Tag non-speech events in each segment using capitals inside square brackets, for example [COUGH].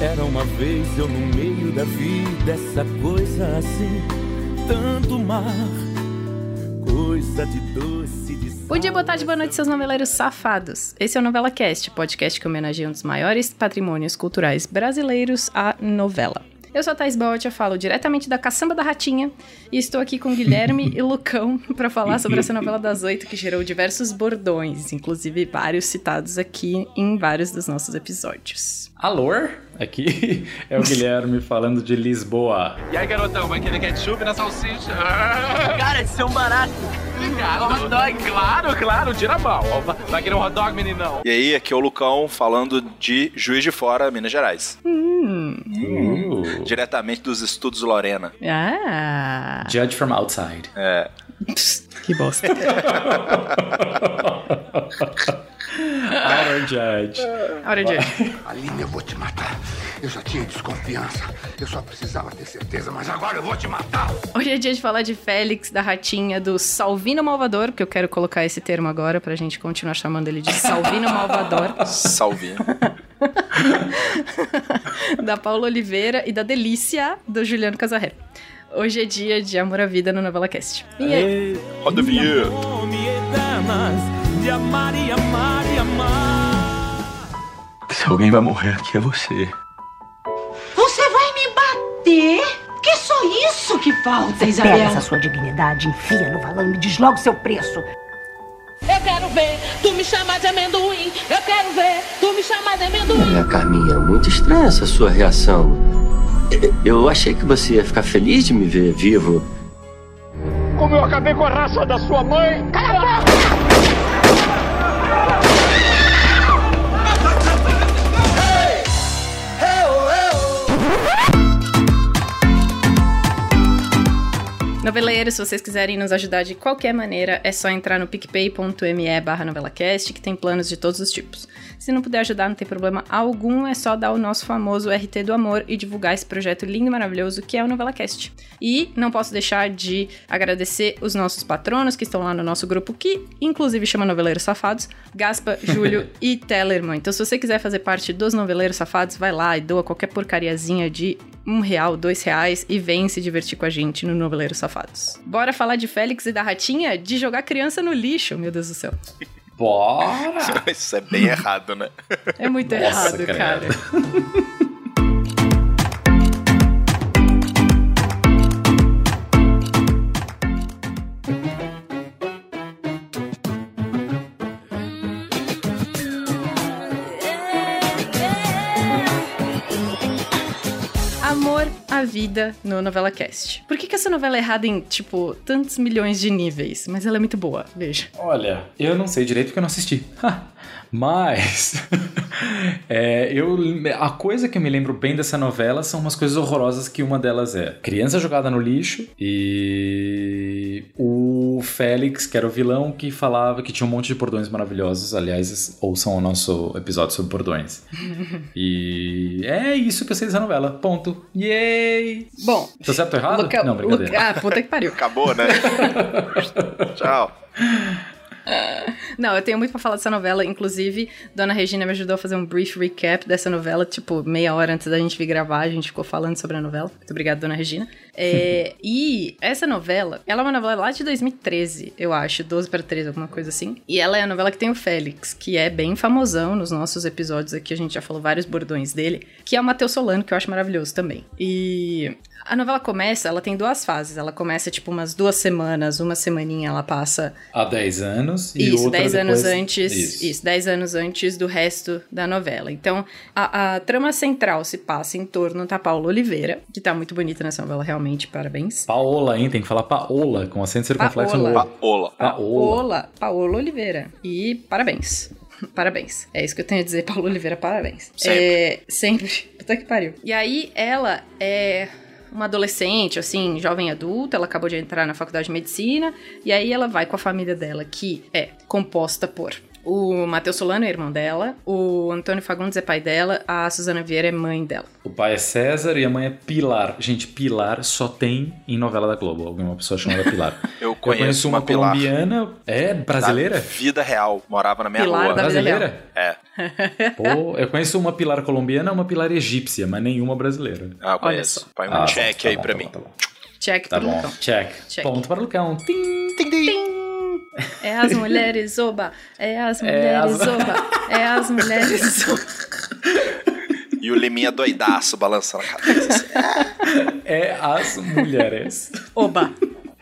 Era uma vez eu no meio da vida, essa coisa assim, tanto mar, coisa de doce de Bom dia, boa tarde, boa noite, seus noveleiros safados. Esse é o Novela Cast, podcast que homenageia um dos maiores patrimônios culturais brasileiros, a novela. Eu sou a Thais eu falo diretamente da Caçamba da Ratinha e estou aqui com Guilherme [LAUGHS] e Lucão para falar sobre essa novela das oito que gerou diversos bordões, inclusive vários citados aqui em vários dos nossos episódios. Alô? Aqui [LAUGHS] é o Guilherme falando de Lisboa. E aí, garotão, vai querer ketchup na salsicha? [LAUGHS] Cara, isso é um barato. Cara, hot dog. Claro, claro, tira a mão. Vai querer um hot dog, meninão? E aí, aqui é o Lucão falando de Juiz de Fora, Minas Gerais. Hum. Uh. Diretamente dos estudos Lorena. Ah. Judge from outside. É. Que bosta. [LAUGHS] Hora de. Aline, eu vou te matar. Eu já tinha desconfiança. Eu só precisava ter certeza, mas agora eu vou te matar. Hoje é dia de falar de Félix, da Ratinha, do Salvino Malvador, porque eu quero colocar esse termo agora pra gente continuar chamando ele de Salvino Malvador. [LAUGHS] Salve. [LAUGHS] da Paula Oliveira e da Delícia, do Juliano Casarré. Hoje é dia de Amor à Vida no Novela Cast. E aí? Roda o vinheta. de amar e amar e amar. Se alguém vai morrer aqui é você. Você vai me bater? Que só isso que falta, Pega Isabel? essa sua dignidade, enfia no valão e me diz logo seu preço. Eu quero ver tu me chamar de amendoim. Eu quero ver tu me chamar de amendoim. Olha, Carminha, muito estranha essa sua reação. Eu achei que você ia ficar feliz de me ver vivo. Como eu acabei com a raça da sua mãe. Cala a boca! Noveleiros, se vocês quiserem nos ajudar de qualquer maneira, é só entrar no picpay.me barra novelacast, que tem planos de todos os tipos. Se não puder ajudar, não tem problema algum, é só dar o nosso famoso RT do amor e divulgar esse projeto lindo e maravilhoso que é o NovelaCast. E não posso deixar de agradecer os nossos patronos que estão lá no nosso grupo, que inclusive chama Noveleiros Safados, Gaspa, [LAUGHS] Júlio e Tellerman. Então se você quiser fazer parte dos Noveleiros Safados, vai lá e doa qualquer porcariazinha de um real, dois reais e vem se divertir com a gente no Noveleiro Safados. Bora falar de Félix e da Ratinha? De jogar criança no lixo, meu Deus do céu. [LAUGHS] Bora! [LAUGHS] Isso é bem errado, né? É muito Nossa, errado, credo. cara. [LAUGHS] vida no Novela Cast. Por que, que essa novela é errada em, tipo, tantos milhões de níveis? Mas ela é muito boa, veja. Olha, eu não sei direito porque eu não assisti. [LAUGHS] Mas [LAUGHS] é, eu, a coisa que eu me lembro bem dessa novela são umas coisas horrorosas que uma delas é criança jogada no lixo e o Félix, que era o vilão, que falava que tinha um monte de bordões maravilhosos. Aliás, ouçam o nosso episódio sobre bordões. [LAUGHS] e é isso que eu sei dessa novela. Ponto. Yay! Bom, Tô certo ou errado? Luca- não, brincadeira. Luca- Ah, puta que pariu. Acabou, né? [LAUGHS] Tchau. [LAUGHS] Não, eu tenho muito pra falar dessa novela. Inclusive, Dona Regina me ajudou a fazer um brief recap dessa novela, tipo, meia hora antes da gente vir gravar, a gente ficou falando sobre a novela. Muito obrigada, Dona Regina. É, e essa novela, ela é uma novela lá de 2013, eu acho, 12 para 13, alguma coisa assim. E ela é a novela que tem o Félix, que é bem famosão nos nossos episódios aqui, a gente já falou vários bordões dele, que é o Matheus Solano, que eu acho maravilhoso também. E a novela começa, ela tem duas fases. Ela começa, tipo, umas duas semanas, uma semaninha ela passa Há 10 anos e isso, outra 10 depois... anos antes. Isso. Isso. 10 anos antes do resto da novela. Então, a, a trama central se passa em torno da Paula Oliveira, que tá muito bonita nessa novela, realmente, parabéns. Paola, hein? Tem que falar Paola, com acento circunflexo no Paola. Paola. Paola. Paola, Paola Oliveira. E parabéns. [LAUGHS] Parabéns. É isso que eu tenho a dizer, [LAUGHS] Paula Oliveira, parabéns. Sempre. É, sempre. [LAUGHS] Puta que pariu. E aí, ela é uma adolescente, assim, jovem adulta, ela acabou de entrar na faculdade de medicina, e aí ela vai com a família dela, que é composta por O Matheus Solano é irmão dela, o Antônio Fagundes é pai dela, a Suzana Vieira é mãe dela. O pai é César e a mãe é Pilar. Gente, Pilar só tem em novela da Globo. Alguma pessoa chamada Pilar. [LAUGHS] Eu conheço, uma, uma Pilar. colombiana. É, brasileira? Da vida real. Morava na minha Pilar rua. da vida brasileira? É. [LAUGHS] Pô, eu conheço uma Pilar colombiana e uma Pilar egípcia, mas nenhuma brasileira. Ah, eu conheço. Põe um Ah, check tá aí bom, pra tá mim. bom, tá bom. Check Tá bom, Lucão. check. Check. Ponto para o Lucão. Tim. Tim, tim. Tim! É as mulheres, oba! É as É mulheres, as- oba! É as mulheres, [LAUGHS] oba! E o Liminha doidaço balançando a cabeça. É as mulheres. Oba!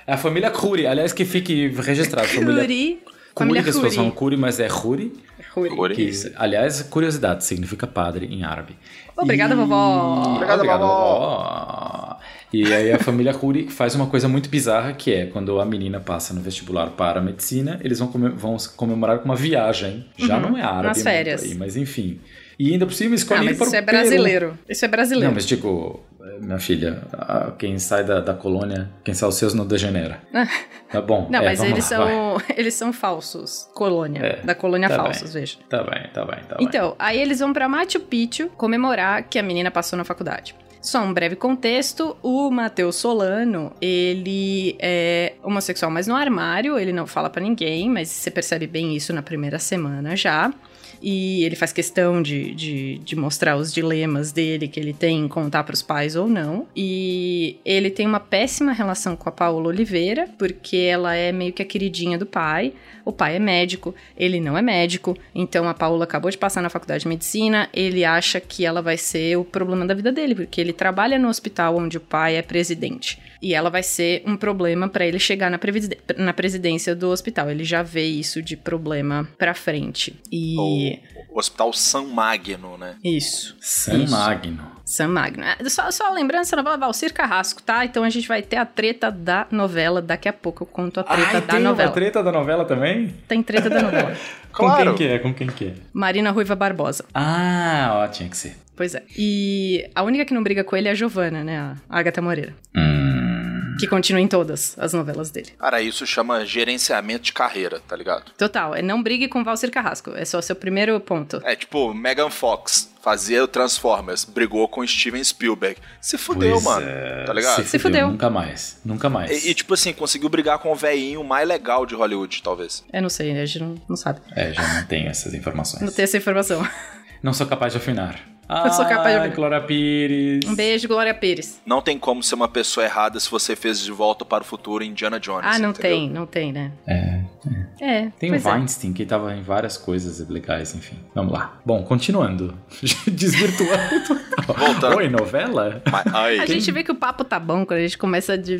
É a família Curi, aliás, que fique registrado. Família Curi. Curi, Família que as pessoas Curi. falam Curi, mas é Curi. Curi. Curi. Que, aliás, curiosidade, significa padre em árabe. Obrigada, E- vovó. Obrigada, vovó. vovó. E aí a família Curi faz uma coisa muito bizarra, que é quando a menina passa no vestibular para a medicina, eles vão, come- vão comemorar com uma viagem. Já Uhum, não é árabe nas muito férias. aí, mas enfim. E ainda por cima Ah, escolhem mas para isso é Peru. brasileiro. Isso é brasileiro. Não, mas digo, minha filha, quem sai da, da colônia, quem sai os seus não degenera. [LAUGHS] Tá bom. Não, é, mas eles lá, vai. são, [LAUGHS] eles são falsos. Colônia. É, Da colônia tá falsos, bem. veja. Tá bem, tá bem, tá bem. Então, aí eles vão pra Machu Picchu comemorar que a menina passou na faculdade. Só um breve contexto, o Matheus Solano, ele é homossexual, mas no armário, ele não fala pra ninguém, mas você percebe bem isso na primeira semana já. E ele faz questão de, de, de mostrar os dilemas dele que ele tem em contar pros pais ou não. E ele tem uma péssima relação com a Paola Oliveira, porque ela é meio que a queridinha do pai. O pai é médico, ele não é médico, então a Paula acabou de passar na faculdade de medicina, ele acha que ela vai ser o problema da vida dele, porque ele trabalha no hospital onde o pai é presidente. E ela vai ser um problema pra ele chegar na, na presidência do hospital. Ele já vê isso de problema pra frente. E. O Hospital San Magno, né? Isso. San Isso. Magno. San Magno. Ah, Só, só lembrando, essa novela Valcir Carrasco, tá? Então a gente vai ter a treta da novela. Daqui a pouco eu conto a treta Ai, da tem novela. uma treta da novela também? Tem treta da novela. [LAUGHS] Com [LAUGHS] Claro. quem que é? Com quem que é? Marina Ruiva Barbosa. Ah, ó, tinha que ser. Pois é. E a única que não briga com ele é a Giovana, né? A Agatha Moreira. Hum. Que continua em todas as novelas dele. Cara, isso chama gerenciamento de carreira, tá ligado? Total, é não brigue com Valcir Carrasco. É só seu primeiro ponto. É tipo, Megan Fox fazia o Transformers, brigou com Steven Spielberg. Se fudeu, Pois mano. é, Tá ligado? Se fudeu. Nunca mais. Nunca mais. E, e, tipo assim, conseguiu brigar com o velhinho mais legal de Hollywood, talvez. Eu não sei, a gente não, não sabe. É, já não tenho essas informações. Não tem essa informação. Não sou capaz de afinar. Eu sou capaz de opinar. Glória Pires. Um beijo, Glória Pires. Não tem como ser uma pessoa errada se você fez de volta para o futuro Indiana Jones. Ah, não entendeu? tem, não tem, né? É. É. Tem o é. Weinstein, que tava em várias coisas legais, enfim. Vamos lá. Bom, continuando. [LAUGHS] Desvirtuando. Voltando. Oi, novela? Mas, aí, A gente vê que o papo tá bom quando a gente começa de,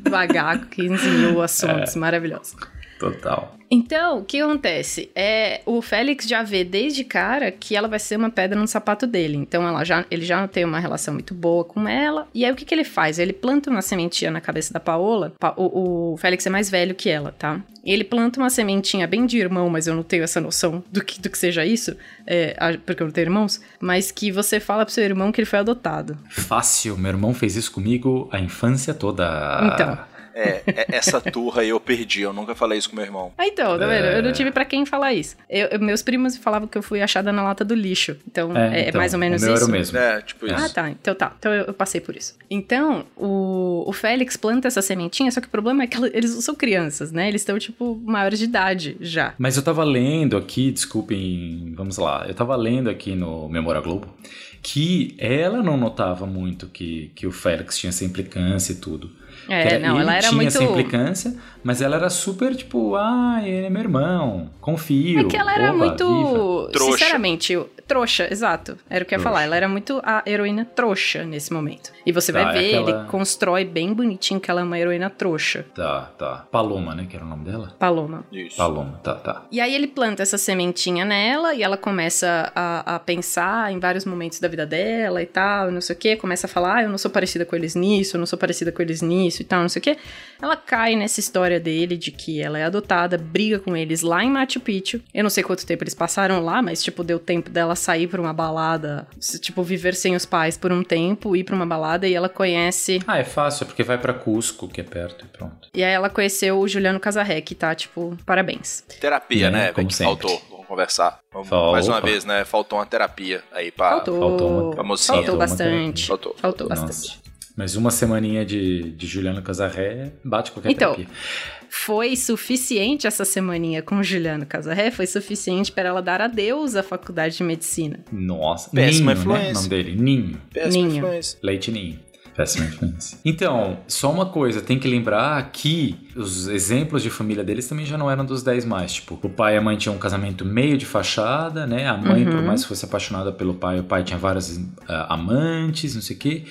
devagar, 15 mil assuntos É. maravilhosos. Total. Então, o que acontece? É, o Félix já vê desde cara que ela vai ser uma pedra no sapato dele. Então, ela já, ele já não tem uma relação muito boa com ela. E aí, o que, que ele faz? Ele planta uma sementinha na cabeça da Paola. Pa- O, o Félix é mais velho que ela, tá? Ele planta uma sementinha bem de irmão, mas eu não tenho essa noção do que, do que seja isso, é, porque eu não tenho irmãos. Mas que você fala pro seu irmão que ele foi adotado. Fácil, meu irmão fez isso comigo a infância toda. Então. É, é- essa turra aí eu perdi. Eu nunca falei isso com meu irmão. Ah, então, tá vendo? É. Eu não tive pra quem falar isso. Eu- eu- meus primos falavam que eu fui achada na lata do lixo. Então, é, é então, mais ou menos o meu isso. Era o mesmo. É, tipo isso. Ah, tá. Então tá. Então eu, eu passei por isso. Então, o, o Félix planta essa sementinha, só que o problema é que eles não são crianças, né? Eles estão, tipo, maiores de idade já. Mas eu tava lendo aqui, desculpem, vamos lá. Eu tava lendo aqui no Memória Globo que ela não notava muito que, que o Félix tinha essa implicância e tudo. É, não, ela era tinha muito. essa implicância, mas ela era super tipo, ah, ele é meu irmão, confio. É que ela era muito. viva." Trouxa. Sinceramente, eu- trouxa, exato. Era o que eu ia falar. Ela era muito a heroína trouxa nesse momento. E você vai Tá, é ver, aquela- ele constrói bem bonitinho que ela é uma heroína trouxa. Tá, tá. Paloma, né? Que era o nome dela? Paloma. Isso. Paloma, tá, tá. E aí ele planta essa sementinha nela e ela começa a, a pensar em vários momentos da da vida dela e tal, não sei o que, começa a falar, ah, eu não sou parecida com eles nisso, eu não sou parecida com eles nisso e tal, não sei o que. Ela cai nessa história dele de que ela é adotada, briga com eles lá em Machu Picchu. Eu não sei quanto tempo eles passaram lá, mas, tipo, deu tempo dela sair pra uma balada, tipo, viver sem os pais por um tempo, ir pra uma balada e ela conhece. Ah, é fácil, porque vai para Cusco, que é perto e pronto. E aí ela conheceu o Juliano Casarré, que tá, tipo, parabéns. Terapia, É, né? como que sempre. faltou. Vamos conversar. Vamos- mais uma vez, né? Faltou uma terapia aí pra. Faltou. faltou uma- mocinha. Faltou bastante. Faltou. Faltou Nossa. bastante. Mas uma semaninha de, de Juliano Casarré bate qualquer Então, terapia. Foi suficiente essa semaninha com o Juliano Casarré? Foi suficiente para ela dar adeus à faculdade de medicina. Nossa, Péssima Ninho, né? influência. O nome dele, Ninho. Péssima Ninho. influência. Leite Ninho. Péssima influência. Então, só uma coisa, tem que lembrar que os exemplos de família deles também já não eram dos 10 mais. Tipo, o pai e a mãe tinham um casamento meio de fachada, né? A mãe, por Uhum. mais que fosse apaixonada pelo pai, o pai tinha várias ah, amantes, não sei o quê.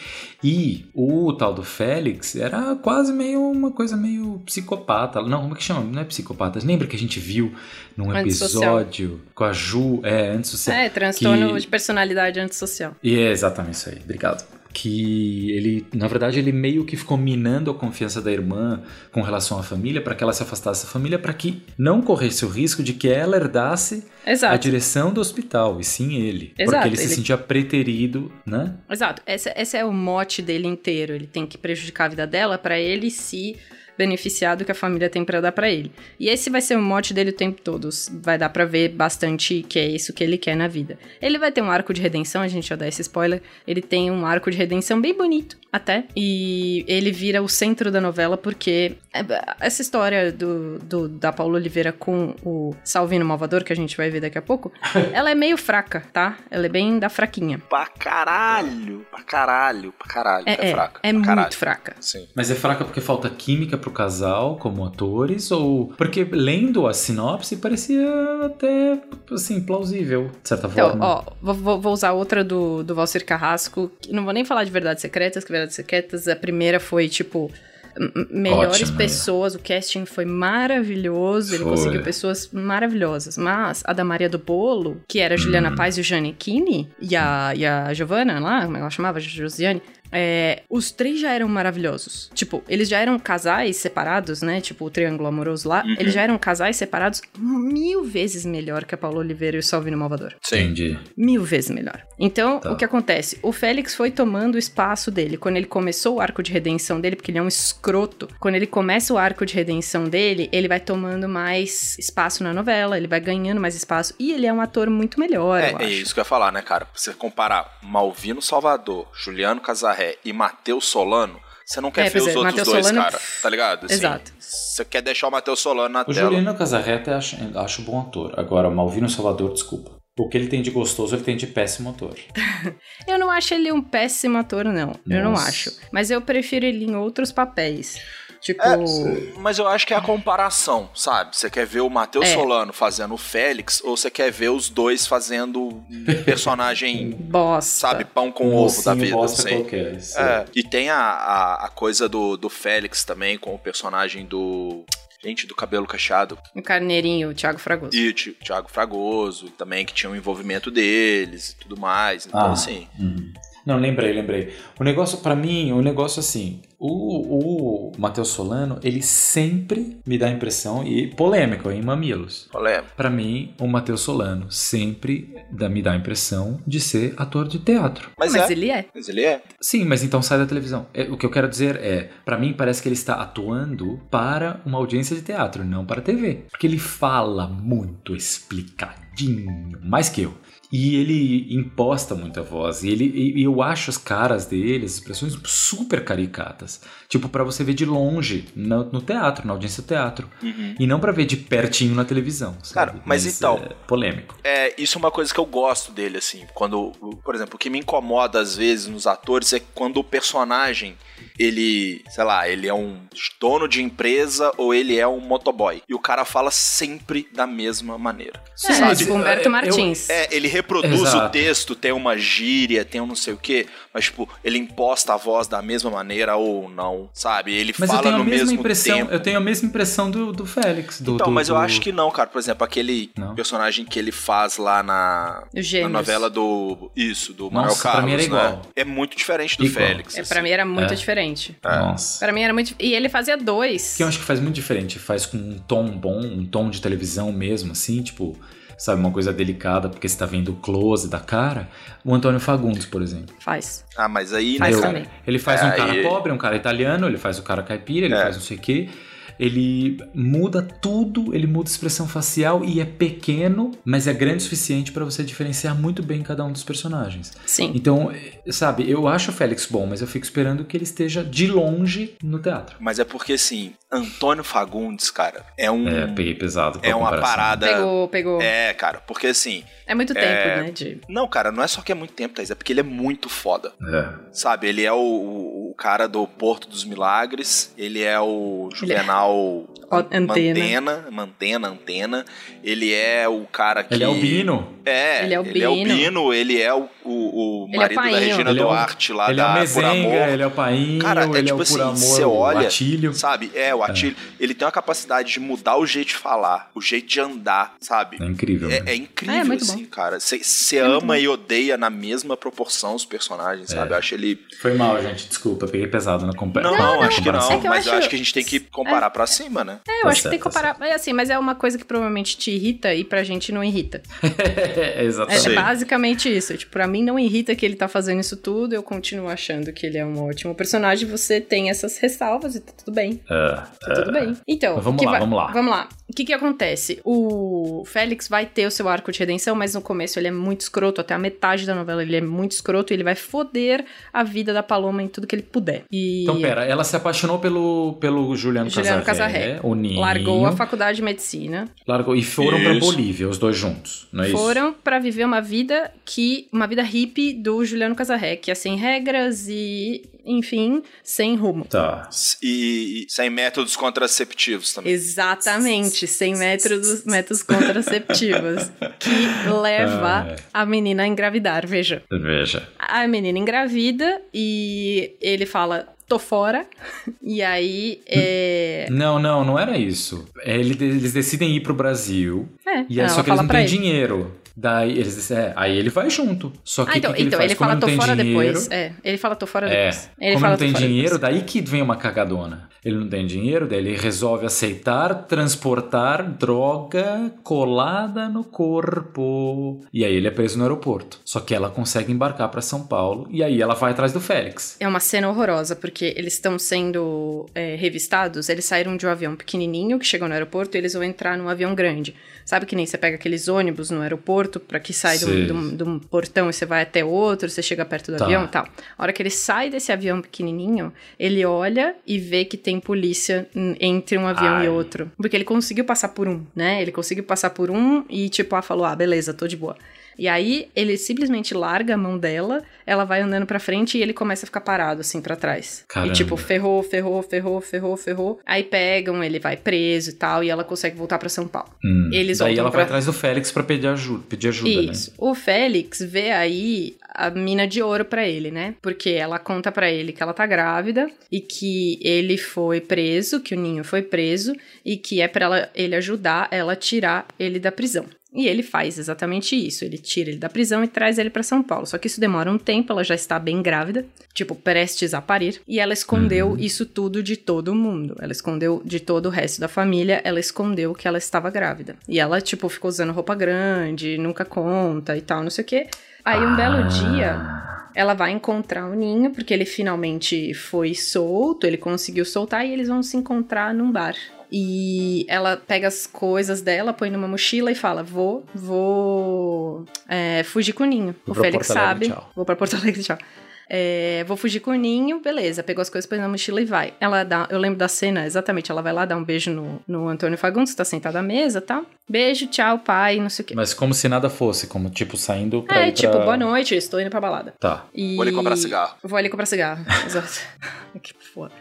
E o tal do Félix era quase meio uma coisa meio psicopata. Não, como é que chama? Não é psicopata. Lembra que a gente viu num episódio com a Ju, é, antissocial. É, transtorno que- de personalidade antissocial. e é exatamente isso aí, obrigado. Que ele, na verdade, ele meio que ficou minando a confiança da irmã com relação à família, para que ela se afastasse da família, para que não corresse o risco de que ela herdasse a Exato. direção do hospital, e sim ele. Exato, porque ele, se ele- sentia preterido, né? Exato. Esse, esse é o mote dele inteiro. Ele tem que prejudicar a vida dela para ele se beneficiar do que a família tem pra dar pra ele. E esse vai ser o mote dele o tempo todo. Vai dar pra ver bastante que é isso que ele quer na vida. Ele vai ter um arco de redenção, a gente já dá esse spoiler. Ele tem um arco de redenção bem bonito, até. E ele vira o centro da novela porque é, essa história do, do- da Paula Oliveira com o Salvino Malvador, que a gente vai ver daqui a pouco, [LAUGHS] ela é meio fraca, tá? Ela é bem da fraquinha. Pra caralho. Pra caralho. Pra caralho. É, É, é, fraca. é muito caralho. fraca. Sim. Mas é fraca porque falta química pro casal como atores ou porque lendo a sinopse parecia até assim plausível de certa Então, forma. ó, vou, vou- usar outra do, do Valcir Carrasco. que Não vou nem falar de Verdades Secretas, que Verdades Secretas, a primeira foi, tipo, melhores Ótima, pessoas. O casting foi maravilhoso, ele Foi. conseguiu pessoas maravilhosas. Mas a da Maria do Bolo, que era a Juliana Hum. Paz e o Giannichini, e a, e a Giovanna lá, como ela chamava, Josiane, é, os três já eram maravilhosos. Tipo, eles já eram casais separados, né? Tipo, o triângulo amoroso lá. Uhum. Eles já eram casais separados mil vezes melhor que a Paula Oliveira e o Salvino Malvador. Entendi. Mil vezes melhor. Então, Tá. o que acontece? O Félix foi tomando o espaço dele. Quando ele começou o arco de redenção dele, porque ele é um escroto, quando ele começa o arco de redenção dele, ele vai tomando mais espaço na novela, ele vai ganhando mais espaço. E ele é um ator muito melhor, É, é isso que eu ia falar, né, cara? Você comparar Malvino Salvador, Juliano E Matheus Solano, você não quer É, ver os é, outros Matheus dois, Solano- cara. Tá ligado? Assim, Exato. Você quer deixar o Matheus Solano na O tela. Juliano Casarré até acho, acho bom ator. Agora, o Malvino Salvador, desculpa. O que ele tem de gostoso, ele tem de péssimo ator. [LAUGHS] Eu não acho ele um péssimo ator, não. Eu não Nossa. acho. Mas eu prefiro ele em outros papéis. Tipo. É, mas eu acho que é a comparação, sabe? Você quer ver o Matheus É. Solano fazendo o Félix ou você quer ver os dois fazendo um personagem, [LAUGHS] bosta. sabe, pão com ovo da vida, bosta assim. qualquer. É. E tem a, a, a coisa do, do Félix também com o personagem do. Gente, do cabelo cacheado. O carneirinho, o Thiago Fragoso. E o Ti- Thiago Fragoso também, que tinha o envolvimento deles e tudo mais. Então, Ah. assim. Uhum. Não, lembrei, lembrei. O negócio, pra mim, o negócio assim, o, o Matheus Solano, ele sempre me dá a impressão, e polêmico em Mamilos. Polêmico. Pra mim, o Matheus Solano sempre dá, me dá a impressão de ser ator de teatro. Mas, Mas é. ele é. Mas ele é. Sim, mas então sai da televisão. É, o que eu quero dizer é, pra mim parece que ele está atuando para uma audiência de teatro, não para TV. Porque ele fala muito explicadinho, mais que eu. E ele imposta muita voz. E, ele, e eu acho as caras dele, as expressões super caricatas. Tipo, pra você ver de longe, no, no teatro, na audiência do teatro. Uhum. E não pra ver de pertinho na televisão. Sabe? Cara, mas então- É polêmico. É, isso é uma coisa que eu gosto dele, assim. Quando, por exemplo, o que me incomoda às vezes nos atores é quando o personagem, ele, sei lá, ele é um dono de empresa ou ele é um motoboy. E o cara fala sempre da mesma maneira. É, Sabe? tipo Humberto eu- Martins. É, ele reproduz Exato. o texto, tem uma gíria, tem um não sei o quê, mas, tipo, ele imposta a voz da mesma maneira ou não, sabe? Ele Mas fala no mesmo impressão. tempo. Eu tenho a mesma impressão do, do Félix. Do, Então, do- mas eu acho que não, cara. Por exemplo, aquele Não? personagem que ele faz lá na, na novela do. Isso, do Manuel Nossa, pra Carlos. mim era né? igual. É muito diferente do Igual. Félix. É, assim. pra mim era muito É. diferente. Nossa. Pra mim era muito. E ele fazia dois. Que eu acho que faz muito diferente. Faz com um tom bom, um tom de televisão mesmo, assim, tipo, sabe, uma coisa delicada, porque você tá vendo o close da cara. O Antônio Fagundes, por exemplo. Faz. Ah, mas aí. Faz né, também. cara? Ele faz É, um cara aí- pobre, um cara italiano, ele faz o cara caipira, ele É. faz não sei o quê. Ele muda tudo, ele muda a expressão facial e é pequeno, mas é grande o suficiente pra você diferenciar muito bem cada um dos personagens. Sim. Então, eh, sabe, eu acho o Félix bom, mas eu fico esperando que ele esteja de longe no teatro. Mas é porque, assim, Antônio Fagundes, cara, é um. É, peguei pesado. é uma parada. Pegou, pegou. É, É, cara, porque assim. muito tempo, é- né? De... Não, cara, não é só que é muito tempo, Thaís, é porque ele é muito foda. É. Sabe, ele é o, o- cara do Porto dos Milagres, ele é o é- Juvenal [LAUGHS] Ó, antena. Mantena, Mantena, Antena, ele é o cara que... Ele é o Bino. É, Ele é o ele é o Bino. Bino, ele é o, o, o Ele é o marido da. Regina Ele é o- Duarte lá ele é da o Por Amor. ele é o Painho, Cara, é tipo é assim, Por Amor, você olha, Atílio. sabe? É, o Atílio, ele tem uma capacidade de mudar o jeito de falar, o jeito de andar, sabe? É incrível. É, né? é incrível, É, muito assim, bom. cara. Você É ama bom. e odeia na mesma proporção os personagens, sabe? É. Eu acho ele. Foi mal, gente. Desculpa, peguei pesado na compa- Não, não, acho que não. comparação. É que eu mas eu acho- acho que a gente tem que comparar pra cima, né? É, eu Tá acho que tem que certo, tá comparar. É assim, mas é uma coisa que provavelmente te irrita e pra gente não irrita. é, [LAUGHS] É exatamente. Sim. basicamente isso. Tipo, pra mim não irrita que ele tá fazendo isso tudo, eu continuo achando que ele é um ótimo personagem, você tem essas ressalvas e tá tudo bem. É, Tá tudo bem. Então, Mas vamos lá, vai- vamos lá. Vamos lá. O que que acontece? O Félix vai ter o seu arco de redenção, mas no começo ele é muito escroto, até a metade da novela ele é muito escroto e ele vai foder a vida da Paloma em tudo que ele puder. E Então, pera, ela se apaixonou pelo, pelo Juliano, Juliano Casarré, o Ninho. largou a faculdade de medicina, Largou e foram pra Isso. Bolívia, os dois juntos, não é isso? foram pra viver uma vida que uma vida hippie do Juliano Casarré, que é sem regras e, enfim, sem rumo. Tá. E, e sem métodos contraceptivos também. Exatamente, sem métodos, métodos contraceptivos. Que [LAUGHS] leva Ah, é. a menina a engravidar, veja. Veja. A menina engravida e ele fala, tô fora. E aí, é... Não, não, não era isso. É, ele- eles decidem ir pro Brasil. é E é ela só que eles não têm ele. dinheiro. Daí eles dizem, é, aí ele vai junto. Só que Ah, então, que, que então ele ele, faz? Como fala, não tô tem fora dinheiro, depois. É, ele fala, tô fora É, depois. Ele como fala, não tem dinheiro, depois. daí que vem uma cagadona. Ele não tem dinheiro, daí ele resolve aceitar transportar droga colada no corpo. E aí ele é preso no aeroporto. Só que ela consegue embarcar pra São Paulo e aí ela vai atrás do Félix. É uma cena horrorosa, porque eles estão sendo é, revistados, eles saíram de um avião pequenininho que chegou no aeroporto e eles vão entrar num avião grande. Sabe que nem você pega aqueles ônibus no aeroporto pra que sai de um, portão e você vai até outro, você chega perto do Tá. avião e tal. A hora que ele sai desse avião pequenininho, ele olha e vê que tem polícia entre um avião Ai. e outro. Porque ele conseguiu passar por um, né? Ele conseguiu passar por um e tipo, ah, falou, ah, beleza, tô de boa. E aí ele simplesmente larga a mão dela, ela vai andando pra frente e ele começa a ficar parado assim pra trás. Caramba. E tipo, ferrou, ferrou, ferrou, ferrou, ferrou. Aí pegam, ele vai preso e tal, e ela consegue voltar pra São Paulo. Hum. Eles daí ela pra- vai atrás do Félix pra pedir ajuda, pedir ajuda Isso. né? O Félix vê aí a mina de ouro pra ele, né? Porque ela conta pra ele que ela tá grávida e que ele foi preso, que o Ninho foi preso e que é pra ela, ele ajudar ela a tirar ele da prisão. E ele faz exatamente isso. Ele tira ele da prisão e traz ele pra São Paulo. Só que isso demora um tempo, ela já está bem grávida, tipo, prestes a parir. E ela escondeu isso tudo de todo mundo. Ela escondeu de todo o resto da família, ela escondeu que ela estava grávida. E ela, tipo, ficou usando roupa grande, nunca conta e tal, não sei o quê. Aí um belo dia, ela vai encontrar o Ninho, porque ele finalmente foi solto, ele conseguiu soltar e eles vão se encontrar num bar. E ela pega as coisas dela, põe numa mochila e fala: Vou, vou é, fugir com o Ninho. Vou o Félix Porto Alegre, sabe. tchau. Vou pra Porto Alegre, tchau. É, vou fugir com o Ninho, beleza. Pegou as coisas, põe na mochila e vai. Ela dá, eu lembro da cena exatamente. Ela vai lá dar um beijo no, no Antônio Fagundes, tá sentado à mesa e tal. Beijo, tchau, pai, não sei o quê. Mas como se nada fosse, como tipo saindo pra É, ir tipo, pra... boa noite, estou indo pra balada. Tá. E... Vou ali comprar cigarro. Vou ali comprar cigarro. [LAUGHS] Exato. que foda.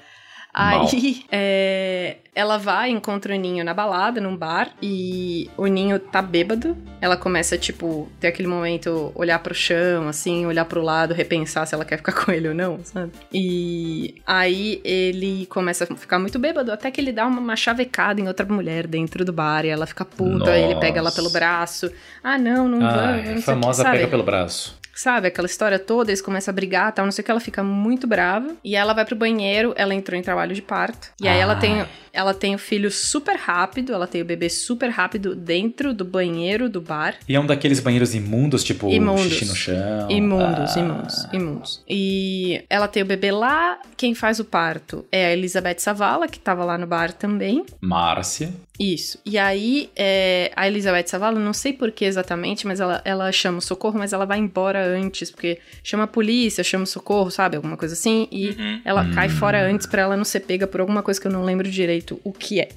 Aí, [LAUGHS] é, ela vai, encontra o Ninho na balada, num bar, e o Ninho tá bêbado. Ela começa, tipo, ter aquele momento, olhar pro chão, assim, olhar pro lado, repensar se ela quer ficar [LAUGHS] com ele ou não, sabe? E aí ele começa a ficar muito bêbado, até que ele dá uma, uma chavecada em outra mulher dentro do bar, e ela fica puta, Nossa. ele pega ela pelo braço. Ah, não, não Ai, vamos, o famosa pega pelo braço. Sabe, aquela história toda, eles começam a brigar tal, não sei o que, ela fica muito brava. E ela vai pro banheiro, ela entrou em trabalho de parto. E aí ela tem, ela tem o filho super rápido, ela tem o bebê super rápido dentro do banheiro do bar. E é um daqueles banheiros imundos, tipo Imundos. xixi no chão. Imundos, Ah. imundos, imundos. E ela tem o bebê lá, quem faz o parto é a Elizabeth Savala, que tava lá no bar também. Márcia. Isso. E aí, é, a Elizabeth Savala, não sei por que exatamente, mas ela, ela chama o socorro, mas ela vai embora antes, porque chama a polícia, chama o socorro, sabe? Alguma coisa assim. E ela cai fora antes pra ela não ser pega por alguma coisa que eu não lembro direito o que é.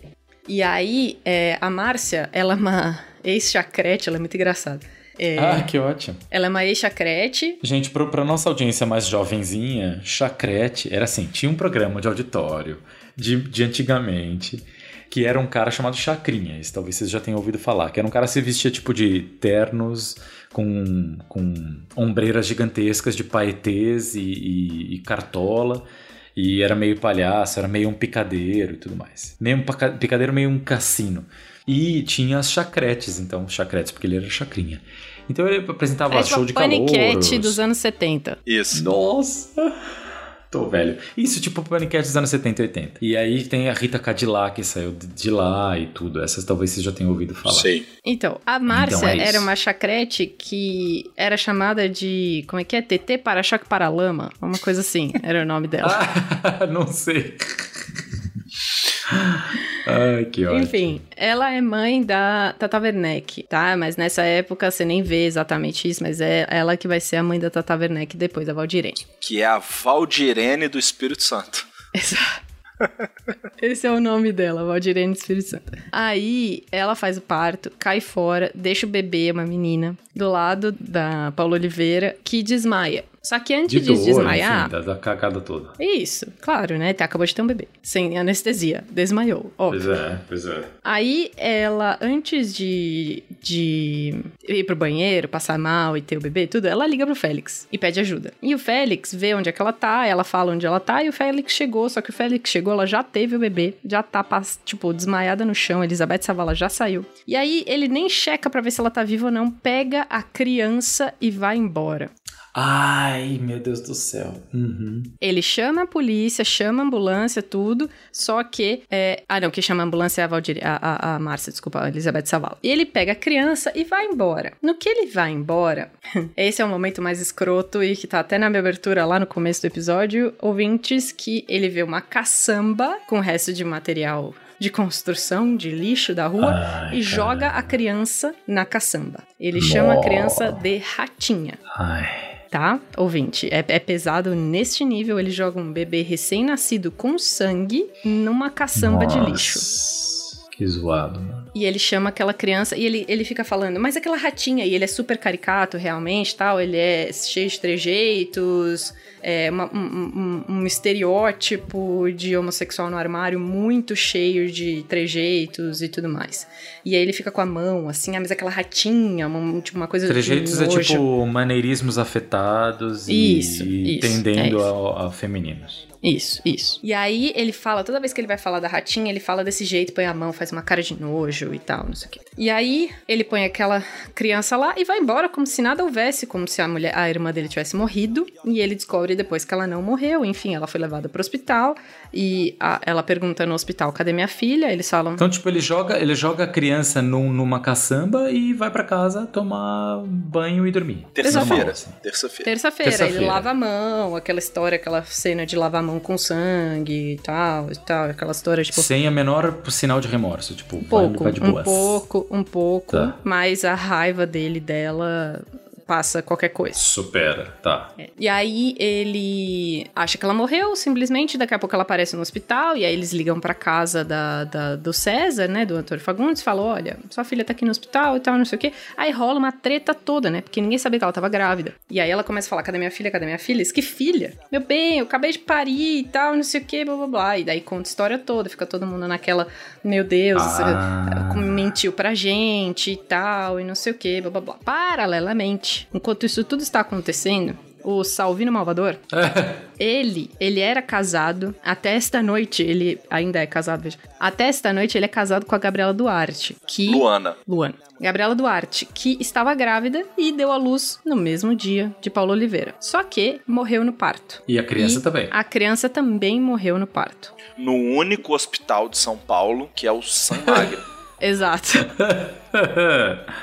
E aí, é, a Márcia, ela é uma ex-chacrete, ela é muito engraçada. É, Ah, que ótimo. Ela é uma ex-chacrete. Gente, pro, pra nossa audiência mais jovenzinha, chacrete era assim, tinha um programa de auditório de, de antigamente, que era um cara chamado Chacrinha, isso talvez vocês já tenham ouvido falar, que era um cara que se vestia tipo de ternos com, com ombreiras gigantescas de paetês e, e- e cartola, e era meio palhaço, era meio um picadeiro e tudo mais. Meio um picadeiro, meio um cassino. E tinha as chacretes, então, chacretes, porque ele era chacrinha. Então ele apresentava É tipo show de paniquete calouros. dos anos 70. Isso. Nossa! Tô velho. Isso, tipo Paniquete dos anos 70 e 80. E aí tem a Rita Cadillac que saiu de- lá e tudo. Essas talvez vocês já tenham ouvido falar. Sei. Então, a Márcia Então é era uma chacrete que era chamada de. Como é que é? TT para-choque para lama? Uma coisa assim, era o nome dela. [LAUGHS] Ah, não sei. [LAUGHS] Ai, que ótimo. Enfim, ela é mãe da Tata Werneck, tá? Mas nessa época você nem vê exatamente isso, mas é ela que vai ser a mãe da Tata Werneck depois, a Valdirene. Que é a Valdirene do Espírito Santo. Esse é o nome dela, Valdirene Espírito Santo. Aí ela faz o parto, cai fora, deixa o bebê, uma menina, do lado da Paula Oliveira, que desmaia. Só que antes de, dor, desmaiar. enfim, da, da cagada toda. Isso, claro, né? Tá, Acabou de ter um bebê. Sem anestesia. Desmaiou, óbvio. Pois é, pois é. Aí ela, antes de, de ir pro banheiro, passar mal e ter o bebê, tudo, ela liga pro Félix e pede ajuda. E o Félix vê onde é que ela tá, ela fala onde ela tá, e o Félix chegou, só que o Félix chegou, ela já teve o bebê, já tá, tipo, desmaiada no chão, Elizabeth Savala já saiu. E aí ele nem checa pra ver se ela tá viva ou não, pega a criança e vai embora. Ai, meu Deus do céu. Uhum. Ele chama a polícia, chama a ambulância, tudo, só que. é, Ah, não, quem chama a ambulância é a, Valdir... a, a, a Márcia, desculpa, a Elizabeth Savala. E ele pega a criança e vai embora. No que ele vai embora, [LAUGHS] esse é o momento mais escroto e que tá até na minha abertura lá no começo do episódio, ouvintes, que ele vê uma caçamba com o resto de material de construção, de lixo da rua, Ai, e cara. joga a criança na caçamba. Ele chama a criança de ratinha Ai. Tá? Ouvinte, é, é pesado neste nível. Ele joga um bebê recém-nascido com sangue numa caçamba de lixo. Que zoado, mano. E ele chama aquela criança e ele, ele fica falando, mas aquela ratinha, e ele é super caricato realmente, tal, ele é cheio de trejeitos, é uma- um, um- um estereótipo de homossexual no armário muito cheio de trejeitos e tudo mais. E aí ele fica com a mão, assim, ah, mas aquela ratinha, uma, tipo uma coisa Trejeitos de é tipo maneirismos afetados e, Isso, isso, tendendo é a, a femininos. Isso, isso. E aí ele fala, toda vez que ele vai falar da ratinha, ele fala desse jeito, põe a mão, faz uma cara de nojo e tal, não sei o quê. E aí ele põe aquela criança lá e vai embora como se nada houvesse, como se a mulher, a irmã dele tivesse morrido. E ele descobre depois que ela não morreu, enfim, ela foi levada pro hospital e a- ela pergunta no hospital, cadê minha filha? Eles falam, Então, tipo, ele joga, ele joga a criança num- numa caçamba e vai pra casa tomar banho e dormir. Terça-feira. Assim. Terça-feira. terça-feira, ele Terça-feira. lava a mão, aquela história, aquela cena de lavar a mão com sangue e tal, e tal, aquela história, tipo, Sem a menor sinal de remorso, tipo, Um vai, pouco, vai de um boas. pouco, um pouco, Tá. mas a raiva dele dela passa qualquer coisa. Supera, tá. É. E aí ele acha que ela morreu, simplesmente, daqui a pouco ela aparece no hospital, e aí eles ligam pra casa da, da do César, né, do Antônio Fagundes, falam, olha, sua filha tá aqui no hospital e tal, não sei o quê. Aí rola uma treta toda, né, porque ninguém sabia que ela tava grávida. E aí ela começa a falar, cadê minha filha, cadê minha filha? Isso que filha? Meu bem, eu acabei de parir e tal, não sei o quê, blá, blá, blá. E daí conta a história toda, fica todo mundo naquela, meu Deus, Ah. mentiu pra gente e tal, e não sei o que, blá blá blá. Paralelamente, enquanto isso tudo está acontecendo, o Salvino Malvador, ele, ele era casado, até esta noite, ele ainda é casado, veja. Até esta noite ele é casado com a Gabriela Duarte, que... Luana. Luana. Gabriela Duarte, que estava grávida e deu à luz no mesmo dia de Paulo Oliveira. Só que morreu no parto. E a criança E também. A criança também morreu no parto. No único hospital de São Paulo, que é o San Magno. [LAUGHS] Exato. [LAUGHS]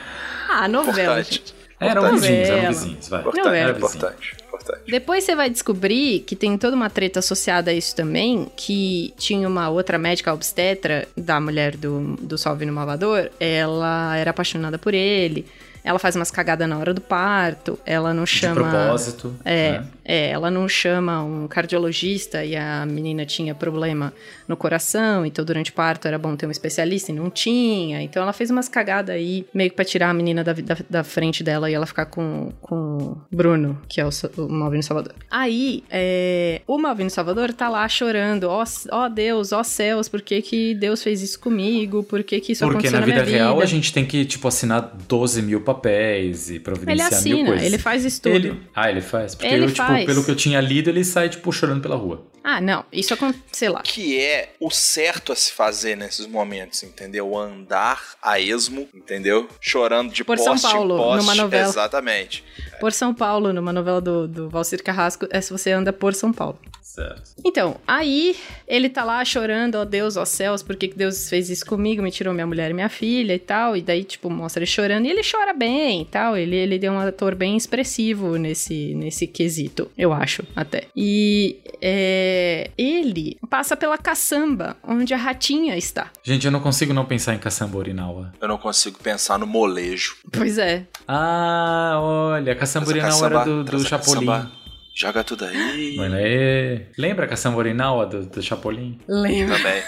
Ah, novela, Importante. gente. Eram Novela. vizinhos, eram vizinhos, vai. Importante, Novela. Era vizinho. importante, importante. Depois você vai descobrir que tem toda uma treta associada a isso também, que tinha uma outra médica obstetra da mulher do, do Salvino Malvador, ela era apaixonada por ele, ela faz umas cagadas na hora do parto, ela não De chama... propósito. É, né? é, ela não chama um cardiologista e a menina tinha problema no coração, então durante o parto era bom ter um especialista e não tinha. Então ela fez umas cagadas aí, meio que pra tirar a menina da, da, da frente dela e ela ficar com, com o Bruno, que é o, o Malvino Salvador. Aí, é, o Malvino Salvador tá lá chorando, ó ó Deus, ó céus, por que que Deus fez isso comigo? Por que que isso Porque aconteceu na na vida real vida? a gente tem que, tipo, assinar 12 mil papéis e Ele providenciar mil assina, coisas. ele faz isso tudo. Ele- Ah, ele faz? Porque Ele eu, tipo, faz. pelo que eu tinha lido, ele sai, tipo, chorando pela rua. Ah, não, isso aconteceu, sei lá. Que é o certo a se fazer nesses momentos, entendeu? Andar a esmo, entendeu? Chorando de Por São poste Paulo, em poste. numa novela. Exatamente. Por São Paulo, numa novela do, do Valcir Carrasco, é se você anda por São Paulo. Certo. Então, aí ele tá lá chorando, ó Deus, ó céus, por que, que Deus fez isso comigo? Me tirou minha mulher e minha filha e tal. E daí, tipo, mostra ele chorando. E ele chora bem e tal. Ele, ele deu um ator bem expressivo nesse, nesse quesito, eu acho, até. E é, ele passa pela caçamba, onde a ratinha está. Gente, eu não consigo não pensar em Caçamba Orinawa. Eu não consigo pensar no molejo. Pois é. Ah, olha, Caçamba Orinawa era do, do Chapolin. caçamba. Joga tudo aí. Mano, é... Lembra Caçamba Orinawa do, do Chapolin? Lembra? Também.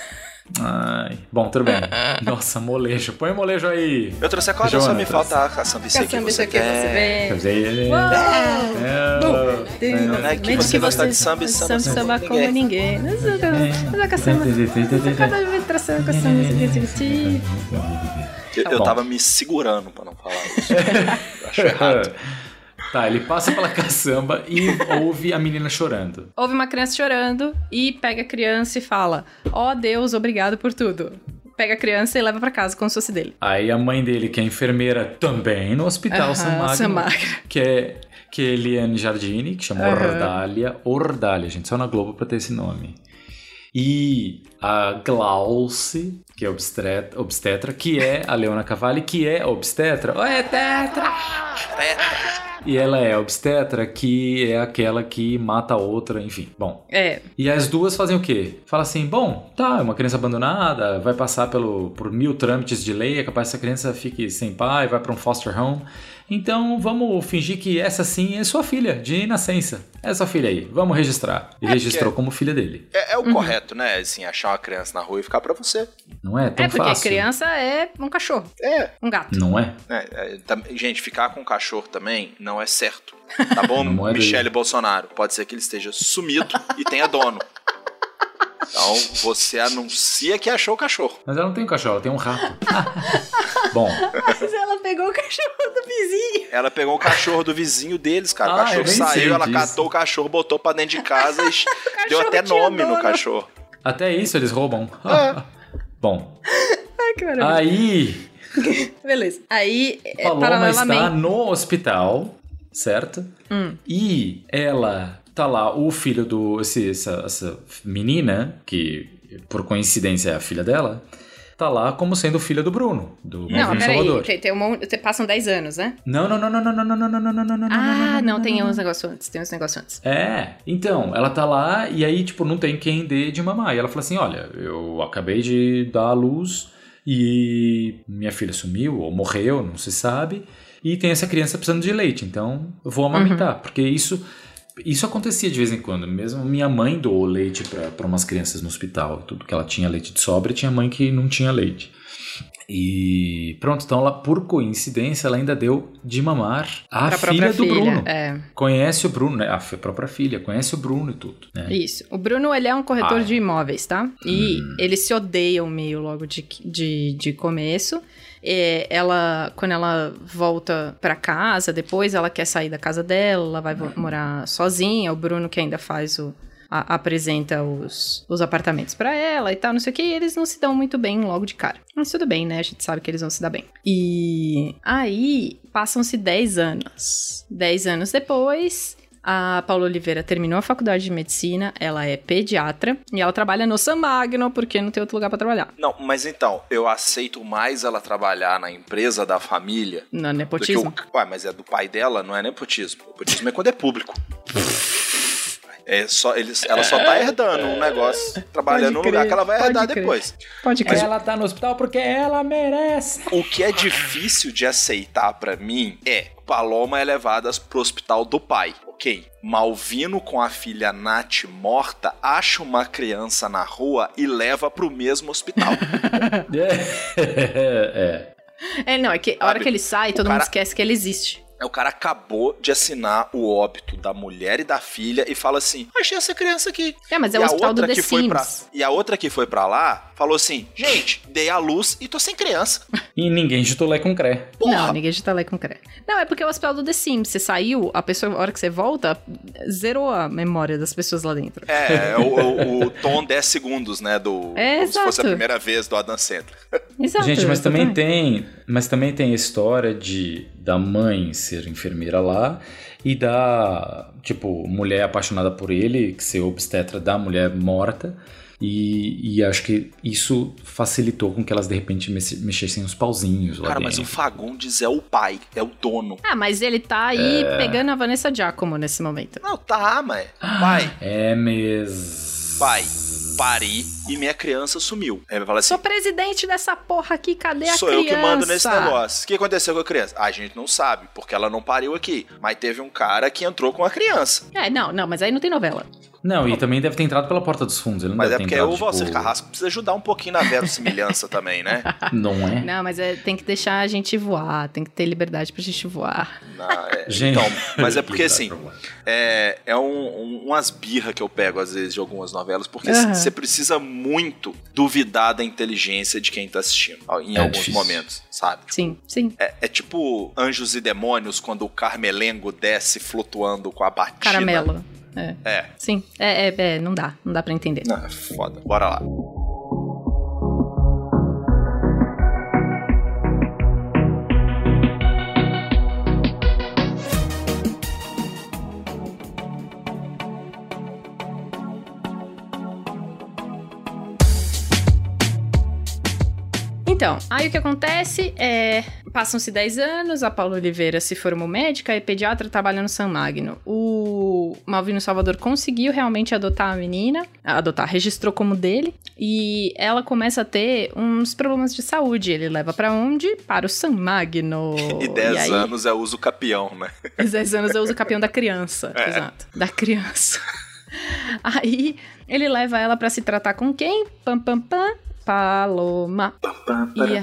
Ai, bom, tudo bem. Nossa, molejo. Põe molejo aí. Eu trouxe a corda, só Jonas. me falta a caçamba. Caçamba, isso você aqui você quer. Quer vê. é... É que você gosta de samba e samba samba, como ninguém. ninguém. Mas a- a caçamba. Cada vez traçando a caçamba. Eu, Tá tava me segurando pra não falar isso. [LAUGHS] Acho errado. Tá, ele passa pela caçamba e ouve a menina chorando. Houve uma criança chorando e pega a criança e fala: Ó Deus, obrigado por tudo. Pega a criança e leva pra casa como se fosse dele. Aí a mãe dele, que é enfermeira também no hospital Aham, San Magno, San Magno. que é que é Eliane Jardini, que chama Aham. Ordália. Ordália, gente, só na Globo pra ter esse nome. E a Glauce, que é obstetra, obstetra que é a Leona Cavalli, que é obstetra. Oi, tetra! E ela é obstetra, que é aquela que mata a outra, enfim. Bom, É. e as duas fazem o quê? Fala assim, bom, tá, é uma criança abandonada, vai passar pelo, por mil trâmites de lei, é capaz que essa criança fique sem pai, vai para um foster home. Então vamos fingir que essa sim é sua filha, de nascença. É sua filha aí, vamos registrar. E É registrou como filha dele. É, é o correto, né? Assim, achar uma criança na rua e ficar pra você. Não é tão É porque fácil. criança é um cachorro. É. Um gato. Não é? É, é, tam- gente, ficar com cachorro também não é certo. [LAUGHS] Tá bom, Não é Michele Bolsonaro? Pode ser que ele esteja sumido e tenha dono. Então, você anuncia que achou o cachorro. Mas ela não tem um cachorro, ela tem um rato. [LAUGHS] Bom, Mas ela pegou o cachorro do vizinho. Ela pegou o cachorro do vizinho deles, cara. o Ah, eu cachorro saiu, ela disso. catou o cachorro, botou pra dentro de casa e [LAUGHS] deu até nome no dono. cachorro. até isso eles roubam. É. [LAUGHS] Bom, Ai, que maravilha. aí [LAUGHS] Beleza. Aí, é, Paloma está paralelamente. no hospital, certo? Hum. E ela tá lá, o filho do. Esse, essa, essa menina, que por coincidência é a filha dela, tá lá como sendo filha do Bruno, do Não, peraí. Salvador. Tem, tem um passam 10 anos, né? Não, não, não, não, não, não, não, não, não, não, não, não, não, Ah, não, tem uns negócios antes. Tem uns negócios antes. É, então, ela tá lá e aí, tipo, não tem quem dê de mamar. E ela fala assim: olha, eu acabei de dar à luz e minha filha sumiu ou morreu, não se sabe. e tem essa criança precisando de leite, então eu vou amamentar, uhum. porque isso isso acontecia de vez em quando. Mesmo minha mãe doou leite para umas crianças no hospital, tudo que ela tinha leite de sobra, e tinha mãe que não tinha leite. E pronto, então ela, por coincidência, ela ainda deu de mamar a filha do filha, Bruno. É. Conhece o Bruno, né? A própria filha, conhece o Bruno e tudo. Né? Isso. O Bruno, ele é um corretor ah, de imóveis, tá? E hum. eles se odeiam meio logo de, de, de começo. E ela, quando ela volta para casa, depois ela quer sair da casa dela, ela vai morar sozinha. O Bruno que ainda faz o, a, apresenta os, os apartamentos para ela e tal, não sei o que, e eles não se dão muito bem logo de cara. Mas tudo bem, né? A gente sabe que eles vão se dar bem. E aí passam-se 10 anos. 10 anos depois, a Paula Oliveira terminou a faculdade de medicina, ela é pediatra e ela trabalha no San Magno porque não tem outro lugar para trabalhar. Não, mas então, eu aceito mais ela trabalhar na empresa da família. Não, nepotismo. O... Ué, mas é do pai dela, não é nepotismo. Nepotismo é quando é público. [LAUGHS] É só, eles, ela só tá herdando um negócio, trabalhando no lugar que ela vai herdar crer. depois. Pode crer. Mas ela tá no hospital porque ela merece. O que é difícil de aceitar para mim é Paloma é levada pro hospital do pai. Ok. Malvino com a filha Nath morta acha uma criança na rua e leva pro mesmo hospital. [LAUGHS] é. É, não, é que a hora que ele sai, todo cara... mundo esquece que ele existe. É, o cara acabou de assinar o óbito da mulher e da filha e fala assim: achei essa criança aqui. É, mas é o hospital do The que foi pra, E a outra que foi para lá falou assim: gente, dei a luz e tô sem criança. E ninguém jutolé com cré. Porra. Não, ninguém jutolé com cré. Não, é porque é o hospital do The Sims. Você saiu, a pessoa, a hora que você volta, zerou a memória das pessoas lá dentro. É, é o, o, o, tom 10 segundos, né? Do, é, como exato. se fosse a primeira vez do Adam Sandler. Exato. Gente, mas também tem. Mas também tem a história de da mãe ser enfermeira lá e da, tipo, mulher apaixonada por ele, que ser obstetra da mulher morta. E, e, acho que isso facilitou com que elas de repente mexessem os pauzinhos lá Cara, dentro. mas o Fagundes é o pai, é o dono. Ah, mas ele tá aí é... pegando a Vanessa Giacomo nesse momento. Não, tá, mas. Pai. É mesmo. Pai pari e minha criança sumiu. Aí vai falar assim: Sou presidente dessa porra aqui, cadê a sou criança? Sou eu que mando nesse negócio. O que aconteceu com a criança? a gente não sabe, porque ela não pariu aqui. Mas teve um cara que entrou com a criança. É, não, não, mas aí não tem novela. Não, e também deve ter entrado pela porta dos fundos. Ele não mas é porque entrado, o Valcer tipo... Carrasco precisa ajudar um pouquinho na verossimilhança [LAUGHS] também, né? Não é? Não, mas é, tem que deixar a gente voar, tem que ter liberdade pra gente voar. Não, é, gente... Então, mas é [LAUGHS] porque assim, é, é um, um, umas birra que eu pego às vezes de algumas novelas, porque uhum. você precisa muito duvidar da inteligência de quem tá assistindo em é alguns difícil. momentos, sabe? Sim, sim. É, é, tipo Anjos e Demônios quando o Carmelengo desce flutuando com a batina. Caramelo. É. é. Sim, é, é, é, não dá, não dá para entender. Não, é foda. Bora lá. Então, aí o que acontece é. Passam-se 10 anos, a Paula Oliveira se formou médica e pediatra trabalha no San Magno. O Malvino Salvador conseguiu realmente adotar a menina, adotar, registrou como dele, e ela começa a ter uns problemas de saúde. Ele leva para onde? Para o San Magno. [LAUGHS] E 10 aí... anos é uso capião, né? 10 anos é uso capião da criança. É. Exato. Da criança. [LAUGHS] Aí ele leva ela para se tratar com quem? Pam, pam, pam. Paloma. E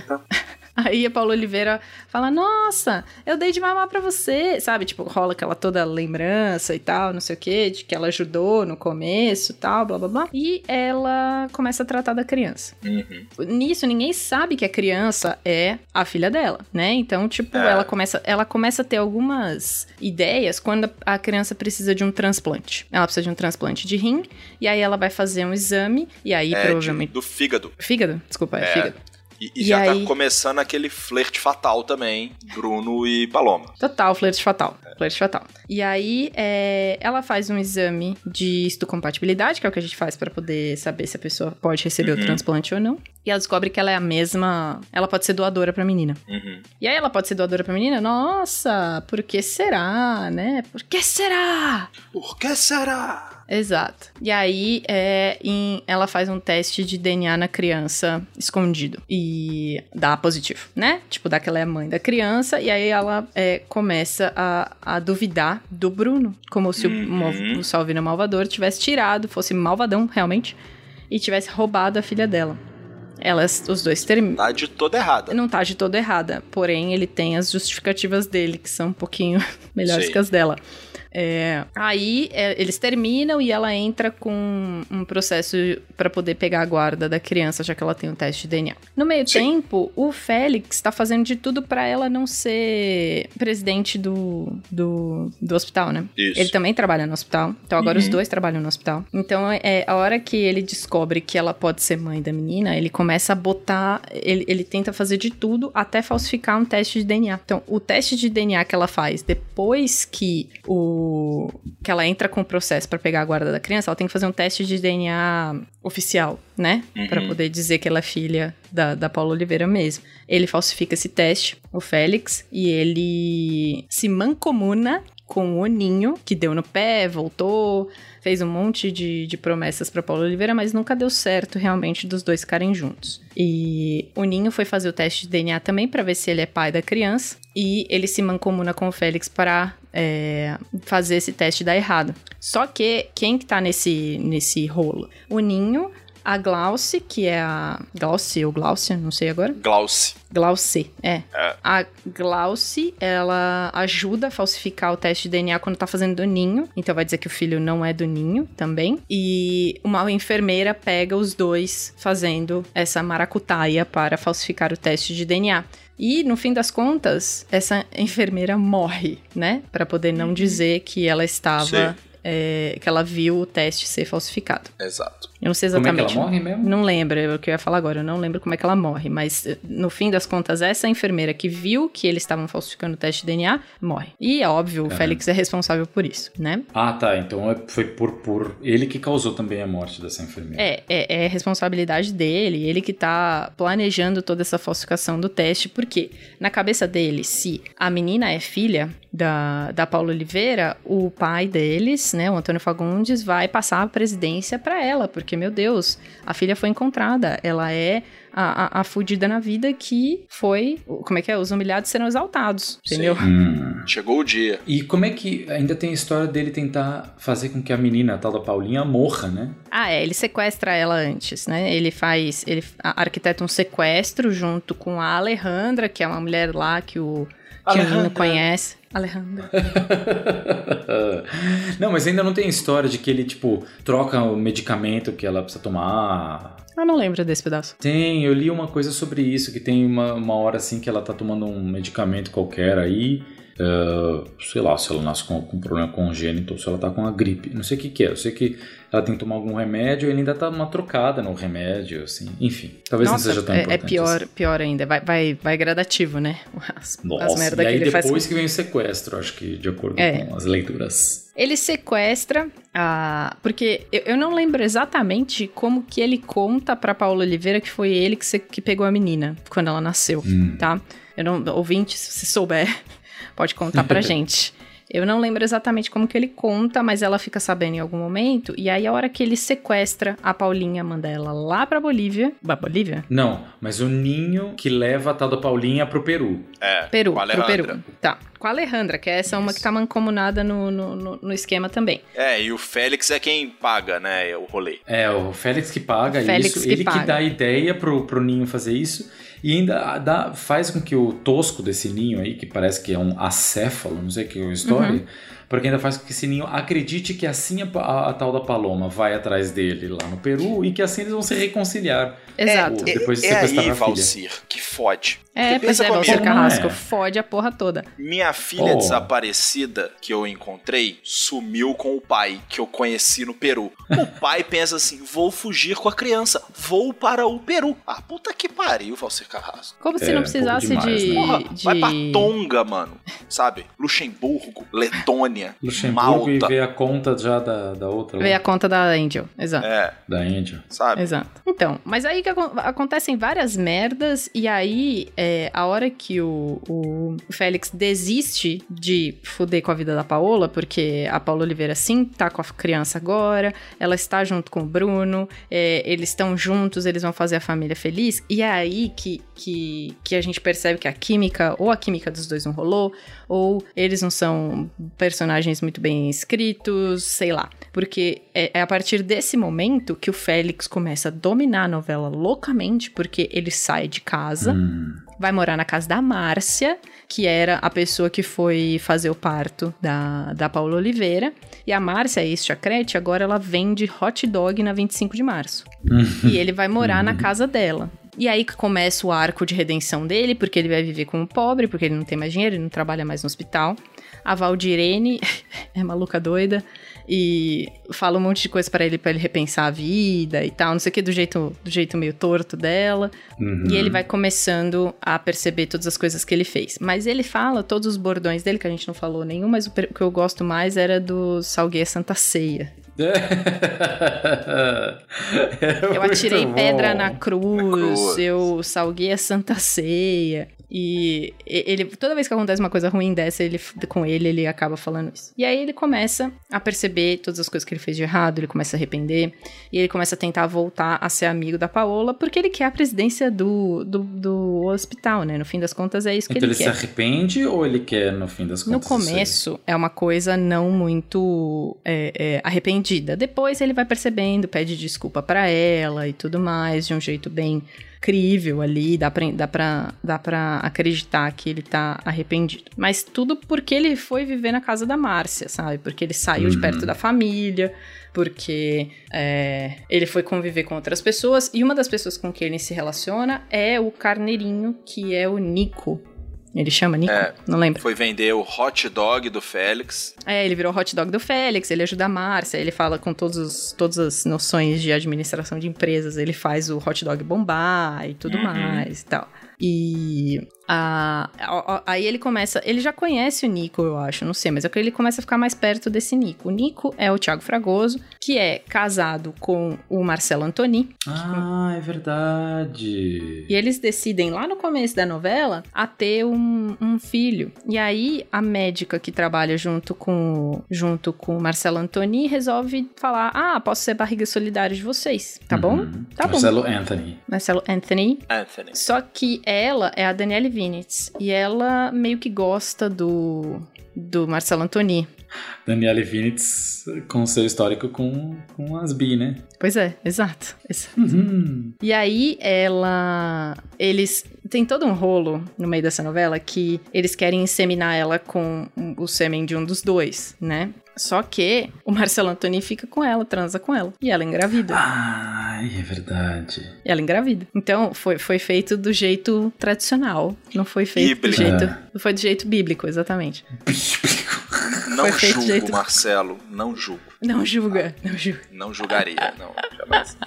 [LAUGHS] aí a Paula Oliveira fala: Nossa, eu dei de mamar pra você. Sabe? Tipo, rola aquela toda lembrança e tal, não sei o que, de que ela ajudou no começo e tal, blá blá blá. E ela começa a tratar da criança. Uhum. Nisso, ninguém sabe que a criança é a filha dela, né? Então, tipo, é. ela, começa, ela começa a ter algumas ideias quando a criança precisa de um transplante. Ela precisa de um transplante de rim, e aí ela vai fazer um exame, e aí é, provavelmente. Do fígado. Fígado? Desculpa, é, é fígado. E, e, e já tá aí... tá começando aquele flerte fatal também, Bruno e Paloma. Total, flerte fatal. É. Flerte fatal. E aí, é, ela faz um exame de histocompatibilidade, que é o que a gente faz para poder saber se a pessoa pode receber uhum. o transplante ou não. E ela descobre que ela é a mesma. Ela pode ser doadora pra menina. Uhum. E aí ela pode ser doadora pra menina? Nossa, por que será, né? Por que será? Por que será? Exato. E aí, é, em- ela faz um teste de DNA na criança escondido. E dá positivo, né? Tipo, dá que ela é a mãe da criança. E aí ela é, começa a, a duvidar do Bruno. Como se o, Mal- o Salvino Malvador tivesse tirado, fosse malvadão, realmente. E tivesse roubado a filha dela. Elas, os dois terminam. Tá de toda errada. Não tá de toda errada. Porém, ele tem as justificativas dele, que são um pouquinho [LAUGHS] melhores Sim. que as dela. É, aí é, eles terminam e ela entra com um processo pra poder pegar a guarda da criança, já que ela tem um teste de DNA. No meio tempo, o Félix tá fazendo de tudo pra ela não ser presidente do, do, do hospital, né? Isso. Ele também trabalha no hospital. Então agora os Uhum. dois trabalham no hospital. Então é a hora que ele descobre que ela pode ser mãe da menina, ele começa a botar. Ele, ele tenta fazer de tudo até falsificar um teste de DNA. Então, o teste de DNA que ela faz depois que o. que ela entra com o processo pra pegar a guarda da criança, ela tem que fazer um teste de DNA oficial, né? Uhum. Pra poder dizer que ela é filha da, da Paula Oliveira mesmo. Ele falsifica esse teste, o Félix, e ele se mancomuna com o Ninho, que deu no pé, voltou, fez um monte de, de promessas pra Paula Oliveira, mas nunca deu certo realmente dos dois ficarem juntos. E o Ninho foi fazer o teste de DNA também pra ver se ele é pai da criança, e ele se mancomuna com o Félix para é, fazer esse teste dar errado. Só que quem que tá nesse, nesse rolo? O Ninho, a Glauce, que é a... Glauce ou Glaucia, não sei agora. Glauce. Glauce, é. É. A Glauce, ela ajuda a falsificar o teste de DNA quando tá fazendo do ninho. Então vai dizer que o filho não é do ninho também. E uma enfermeira pega os dois fazendo essa maracutaia para falsificar o teste de DNA. E no fim das contas, essa enfermeira morre, né? Pra poder não dizer que ela estava. Sim. É, que ela viu o teste ser falsificado. Exato. Eu não sei Como é que exatamente. ela morre mesmo? Não lembro, é o que eu ia falar agora. Eu não lembro como é que ela morre. Mas, eh, no fim das contas, essa enfermeira que viu que eles estavam falsificando o teste de DNA morre. E, é óbvio, o Caramba. Félix é responsável por isso, né? Ah, tá. Então é- foi por, por ele que causou também a morte dessa enfermeira. É, é, é responsabilidade dele, ele que tá planejando toda essa falsificação do teste, porque na cabeça dele, se a menina é filha da, da Paula Oliveira, o pai deles, né, o Antônio Fagundes, vai passar a presidência pra ela, porque, meu Deus, a filha foi encontrada, ela é a, a, a fudida na vida que foi, como é que é, os humilhados serão exaltados, entendeu? Hum. Chegou o dia. E como é que ainda tem a história dele tentar fazer com que a menina, a tal da Paulinha, morra, né? Ah, é, ele sequestra ela antes, né? Ele faz, ele a- arquiteta um sequestro junto com a Alejandra, que é uma mulher lá que o que o Alejandra. Nino conhece. Alejandra. [LAUGHS] não, mas ainda não tem história de que ele, tipo, troca o medicamento que ela precisa tomar. Eu não lembro desse pedaço. Tem, eu li uma coisa sobre isso, que tem uma, uma hora assim que ela tá tomando um medicamento qualquer aí. Eh, sei lá, se ela nasce com, com um problema congênito ou se ela tá com a gripe. Não sei o que, que é. Eu sei que ela tem que tomar algum remédio e ele ainda tá uma trocada no remédio, assim. Enfim, talvez Nossa, não seja tão é, é importante. pior, assim. pior ainda. Vai, vai, vai gradativo, né? [LAUGHS] As, Nossa, as merda e aí que ele faz. depois que vem o sequestro, acho que de acordo É. com as leituras. Ele sequestra a. Porque eu, eu não lembro exatamente como que ele conta pra Paula Oliveira que foi ele que, se- que pegou a menina quando ela nasceu, Hum. tá? Eu não. Ouvinte, se souber, pode contar pra [LAUGHS] gente. Eu não lembro exatamente como que ele conta, mas ela fica sabendo em algum momento. E aí, a hora que ele sequestra a Paulinha, manda ela lá pra Bolívia. Pra Bolívia? Não, mas o ninho que leva a tal da Paulinha pro Peru. É, Peru, com a pro Alejandra. Peru. Tá. Com a Alejandra, que é essa uma que tá mancomunada no, no, no- no esquema também. É, e o Félix é quem paga, né, o rolê. É, o Félix que paga Félix isso, que ele paga. que dá a ideia pro, pro Ninho fazer isso e ainda dá, faz com que o tosco desse Ninho aí, que parece que é um acéfalo, não sei que é a história, Uhum. Porque ainda faz com que esse Ninho acredite que assim a, a- a tal da Paloma vai atrás dele lá no Peru e que assim eles vão se reconciliar. Exato. É, depois de é sequestrar aí, a filha. Valcir, que fode. É, pois pensa é, Valcir. Carrasco, é. fode a porra toda. Minha filha Oh. desaparecida que eu encontrei sumiu com o pai que eu conheci no Peru. O pai pensa assim: vou fugir com a criança, vou para o Peru. Ah, puta que pariu, Valcir Carrasco. Como se É, não um precisasse demais, de, né? Porra, de... vai pra Tonga, mano. Sabe? Luxemburgo, Letônia. Rainha. Luxemburgo Malta. e ver a conta já da, da outra. Lá. a conta da Angel, exato. É, Da Angel. sabe? Exato. Então, mas aí que acon- acontecem várias merdas, e aí, é, a hora que o, o Félix desiste de fuder com a vida da Paola, porque a Paola Oliveira sim tá com a criança agora, ela está junto com o Bruno, é, eles estão juntos, eles vão fazer a família feliz, e é aí que, que, que a gente percebe que a química, ou a química dos dois não rolou, ou eles não são personagens muito bem escritos, sei lá. Porque é, é a partir desse momento que o Félix começa a dominar a novela loucamente, porque ele sai de casa, Hum. vai morar na casa da Márcia, que era a pessoa que foi fazer o parto da, da Paula Oliveira. E a Márcia, ex-chacrete, agora ela vende hot dog na 25 de março. [LAUGHS] E ele vai morar na casa dela. E aí que começa o arco de redenção dele, porque ele vai viver como pobre, porque ele não tem mais dinheiro, ele não trabalha mais no hospital. A Valdirene [LAUGHS] é maluca doida e fala um monte de coisa pra ele para ele repensar a vida e tal, não sei o que do jeito do jeito meio torto dela. Uhum. E ele vai começando a perceber todas as coisas que ele fez. Mas ele fala todos os bordões dele, que a gente não falou nenhum, mas o que eu gosto mais era do Salgueiro Santa Ceia. [LAUGHS] Eu atirei pedra na cruz, cruz. eu salguei a Santa Ceia. E ele, toda vez que acontece uma coisa ruim dessa, ele, com ele, ele acaba falando isso. E aí ele começa a perceber todas as coisas que ele fez de errado, ele começa a arrepender, e ele começa a tentar voltar a ser amigo da Paola, porque ele quer a presidência do, do, do hospital, né? No fim das contas, é isso que Então ele ele se quer. arrepende ou ele quer, no fim das No contas? aí? começo é uma coisa não muito é, é, arrependida. Depois ele vai percebendo, pede desculpa pra ela e tudo mais, de um jeito bem crível ali, dá pra, dá, pra, dá pra acreditar que ele tá arrependido. Mas tudo porque ele foi viver na casa da Márcia, sabe? Porque ele saiu de Uhum. perto da família, porque é, ele foi conviver com outras pessoas, e uma das pessoas com quem ele se relaciona é o carneirinho, que é o Nico. Ele chama Nico? É. Não lembro. Foi vender o hot dog do Félix. É, ele virou hot dog do Félix, ele ajuda a Márcia, ele fala com todos os, todas as noções de administração de empresas, ele faz o hot dog bombar e tudo mais e tal. E a- a- a- aí ele começa. Ele já conhece o Nico, eu acho, não sei, mas é que ele começa a ficar mais perto desse Nico. O Nico é o Thiago Fragoso, que é casado com o Marcelo Antoni. Ah, é verdade. E eles decidem lá no começo da novela a ter um, um filho. E aí a médica que trabalha junto com junto com o Marcelo Antoni resolve falar: "Ah, posso ser barriga solidária de vocês, tá bom? Uhum. Tá Marcelo bom." Anthony. Marcelo Anthony. Anthony. Só que ela é a Danielle Vinitz e ela meio que gosta do do Marcelo Antoni. Daniele Vinitz com seu histórico com, com as bi, né? Pois é, exato. exato. Uhum. E aí ela. Eles. Tem todo um rolo no meio dessa novela que eles querem inseminar ela com o sêmen de um dos dois, né? Só que o Marcelo Antoni fica com ela, transa com ela. E ela engravida. Ai, é verdade. E ela engravida. Então, foi, foi feito do jeito tradicional. Não foi feito Bíblico. do jeito. É. Não foi do jeito bíblico, exatamente. [LAUGHS] Não julgo, jeito- Marcelo. Não julgo. Não julga, não julga. Não julgaria. Não, jamais.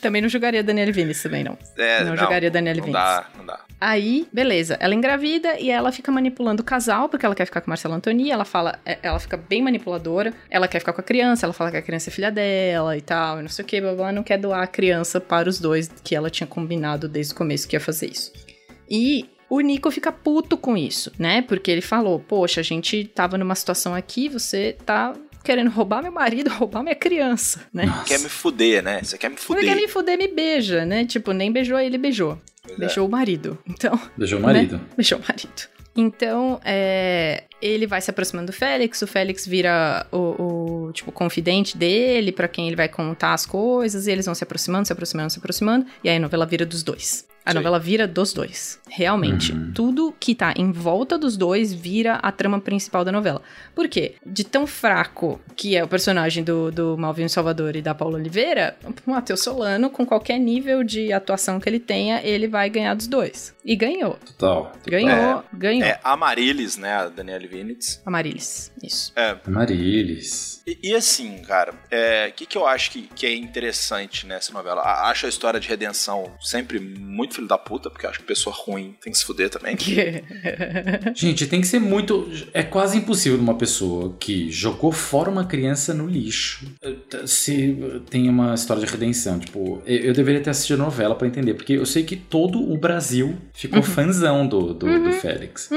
Também não julgaria Daniela Vinicius também, não. É, Não jogaria Daniele não Vinicius. dá, não dá. Aí, beleza, ela engravida e ela fica manipulando o casal, porque ela quer ficar com o Marcelo Antoni, ela fala, é, ela fica bem manipuladora, ela quer ficar com a criança, ela fala que a criança é filha dela e tal, e não sei o que, blá blá, não quer doar a criança para os dois, que ela tinha combinado desde o começo que ia fazer isso. E o Nico fica puto com isso, né? Porque ele falou, poxa, a gente tava numa situação aqui, você tá querendo roubar meu marido, [LAUGHS] roubar minha criança, né? Quer me fuder, né? Você quer me Você fuder. quer me fuder, me beija, né? Tipo, nem beijou ele, beijou. Pois é. Beijou o marido. Então, Beijou o marido. né? Beijou o marido. Então, é, ele vai se aproximando do Félix, o Félix vira o, o, tipo, confidente dele, pra quem ele vai contar as coisas, e eles vão se aproximando, se aproximando, se aproximando, e aí a novela vira dos dois. A Sim. novela vira dos dois. Realmente, Uhum. tudo que tá em volta dos dois vira a trama principal da novela. Por quê? De tão fraco que é o personagem do, do Malvino Salvador e da Paula Oliveira, o Matheus Solano, com qualquer nível de atuação que ele tenha, ele vai ganhar dos dois. E ganhou. Total. Ganhou, ganhou. É, a Marilis, né? A Danielle Vinitz. Amarilis, isso. É, Marilis. E, e assim, cara, o que, que eu acho que, que é interessante nessa novela? A- Acho a história de redenção sempre muito muito filho da puta, porque eu acho que pessoa ruim tem que se fuder também. [LAUGHS] Gente, tem que ser muito. É quase impossível uma pessoa que jogou fora uma criança no lixo se tem uma história de redenção. Tipo, eu deveria ter assistido a novela pra entender, porque eu sei que todo o Brasil ficou Uhum. fãzão do, do, do Félix.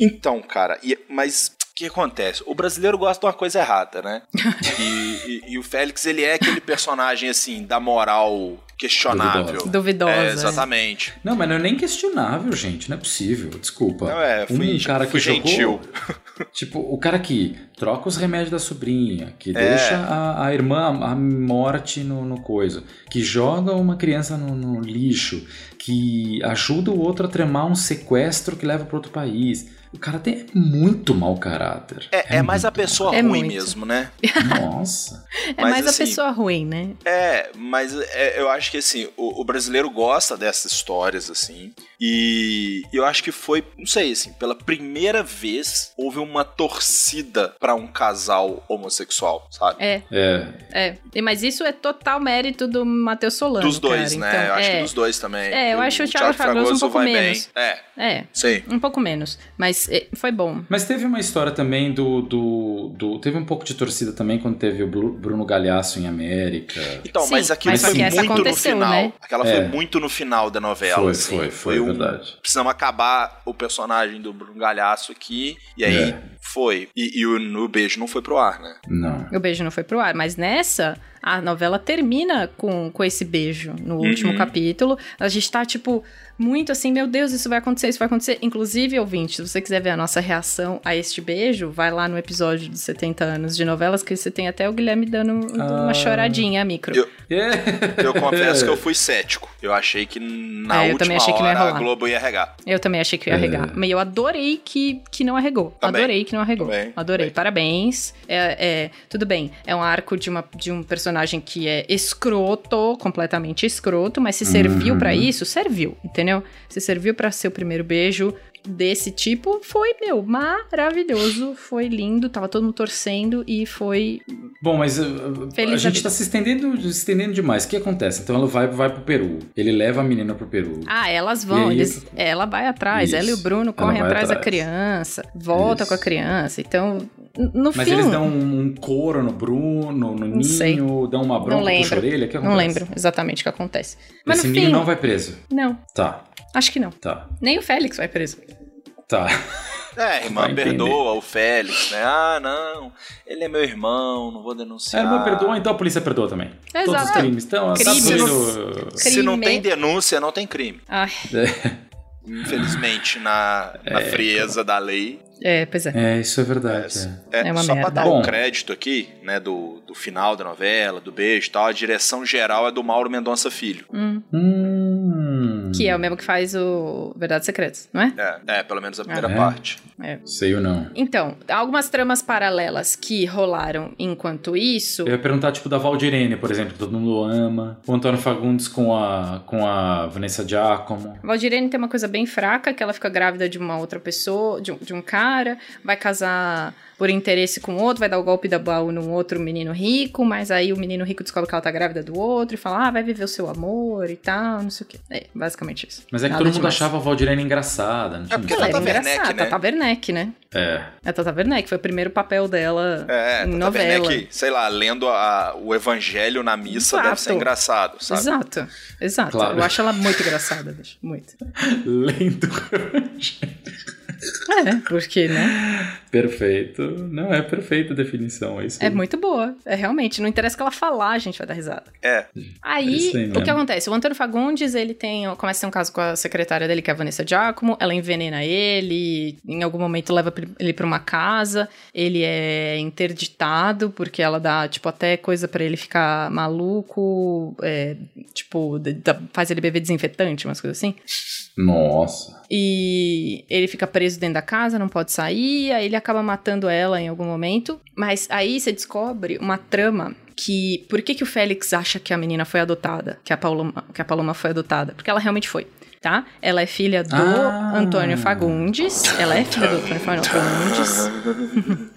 Então, cara, e- mas que acontece? O brasileiro gosta de uma coisa errada, né? [LAUGHS] e, e- e o Félix, ele é aquele personagem, assim, da moral questionável. Duvidosa. Duvidosa, É, é. exatamente. Não, mas não é nem questionável, gente. Não é possível. Desculpa. Não é, fui- um cara que fui jogou, gentil. [LAUGHS] Tipo, o cara que troca os remédios da sobrinha, que É. deixa a, a irmã a morte no, no coisa, que joga uma criança no, no lixo, que ajuda o outro a tramar um sequestro que leva para outro país. O cara tem muito mau caráter. É, é mais a pessoa É ruim muito. mesmo, né? [LAUGHS] Nossa. É Mas, mais assim, a pessoa ruim, né? É, mas é, eu acho que assim, o, o brasileiro gosta dessas histórias, assim. E eu acho que foi, não sei, assim, pela primeira vez houve uma torcida pra um casal homossexual, sabe? É, É. é. E- Mas isso é total mérito do Matheus Solano. Dos dois, cara. né? Então, eu acho é, que dos dois também. É, eu acho o Thiago Fragoso um pouco vai menos. bem. É, É, sim. um pouco menos. Mas é, foi bom. Mas teve uma história também do, do, do- Teve um pouco de torcida também quando teve o Bru- Bruno Galhaço em América. Então, Sim, mas aquilo mas foi muito no final. né? Aquela É. foi muito no final da novela. Foi, assim. foi, foi, um- verdade. Precisamos acabar o personagem do Bruno Galhaço aqui. E aí É. foi. E, e o, o beijo não foi pro ar, né? Não. O beijo não foi pro ar, mas nessa, a novela termina com, com esse beijo no último Uhum. capítulo. A gente tá, tipo, muito assim, meu Deus, isso vai acontecer, isso vai acontecer. Inclusive, ouvinte, se você quiser ver a nossa reação a este beijo, vai lá no episódio dos 70 anos de novelas, que você tem até o Guilherme dando uma Ah. choradinha, micro. Eu- É. [LAUGHS] Eu confesso que eu fui cético. Eu achei que na É, eu última também achei que não ia hora a. Globo ia regar. Eu também achei que ia É. arregar. Mas eu adorei que, que não arregou. Também. Adorei que não arregou. Também. Adorei. Parabéns. É, é, tudo bem. É um arco de, uma, de um personagem que é escroto, completamente escroto, mas se serviu Uhum. pra isso, serviu. Entendeu? Se serviu pra ser o primeiro beijo desse tipo, foi, meu, maravilhoso. Foi lindo. Tava todo mundo torcendo e foi. Bom, mas uh, Feliz a gente vida. tá se estendendo, se estendendo demais. O que acontece? Então ela vai, vai pro Peru. Ele leva a menina pro Peru. Ah, elas vão. Aí- eles- ela vai atrás. Isso. Ela e o Bruno correm vai atrás da atrás. criança. Volta Isso. com a criança. Então, no Mas fim. eles dão um, um couro no Bruno, no Não sei. Ninho, dão uma Não bronca, puxa a lembro. orelha. Que Não lembro exatamente o que acontece. Mas Esse no Ninho fim, não vai preso. não, Tá, acho que não. tá, Nem o Félix vai preso. tá. É, a irmã Vai entender. perdoa o Félix, né? Ah, não, ele é meu irmão, não vou A denunciar. irmã perdoa, então a polícia perdoa também. Todos os Exato. crimes. Então, tá Crimes. tudo... Se não tem denúncia, não tem crime. Ai, [LAUGHS] Infelizmente, na, na frieza da lei. É, pois é. É, isso é verdade. é. É, É uma só merda. pra dar Bom. um crédito aqui, né, do, do final da novela, do beijo e tal, a direção geral é do Mauro Mendonça Filho. Hum, Hum, que é o mesmo que faz o Verdades Secretas, não é? É, é pelo menos a primeira É? parte. Sei ou não. Então, algumas tramas paralelas que rolaram enquanto isso. Eu ia perguntar, tipo, da Valdirene, por exemplo, todo mundo ama. O Antônio Fagundes com a, com a Vanessa Giacomo. Valdirene tem uma coisa bem fraca, que ela fica grávida de uma outra pessoa, de um, de um cara, vai casar por interesse com outro, vai dar o golpe da baú num outro menino rico, mas aí o menino rico descobre que ela tá grávida do outro e fala, ah, vai viver o seu amor e tal, não sei o quê. É, basicamente isso. Mas é que Nada todo mundo demais. achava a Valdirene engraçada. Não tinha porque Ela Tata era Werneck, engraçada, né? Tata Werneck, né? É. A Tata Werneck foi o primeiro papel dela É, em Tata novela. Werneck, sei lá, lendo a- o evangelho na missa Exato. deve ser engraçado, sabe? Exato, exato. Claro. Eu acho ela muito engraçada, bicho. Muito. [LAUGHS] Lento. É, porque, né? Perfeito. Não, é perfeita a definição. É isso É muito boa. É realmente. Não interessa o que ela falar, a gente vai dar risada. É. É Aí, aí o que acontece? O Antônio Fagundes, ele tem. Começa a ter um caso com a secretária dele, que é a Vanessa Giacomo. Ela envenena ele, em algum momento leva ele pra uma casa. Ele é interditado, porque ela dá, tipo, até coisa pra ele ficar maluco. é, tipo, faz ele beber desinfetante, umas coisas assim. Nossa. E ele fica preso dentro da casa, não pode sair, aí ele acaba matando ela em algum momento. Mas aí você descobre uma trama que. Por que, que o Félix acha que a menina foi adotada? Que a, Paloma, que a Paloma foi adotada? Porque ela realmente foi. Tá? Ela é filha do Ah. Antônio Fagundes. Ela é filha do Antônio Fagundes.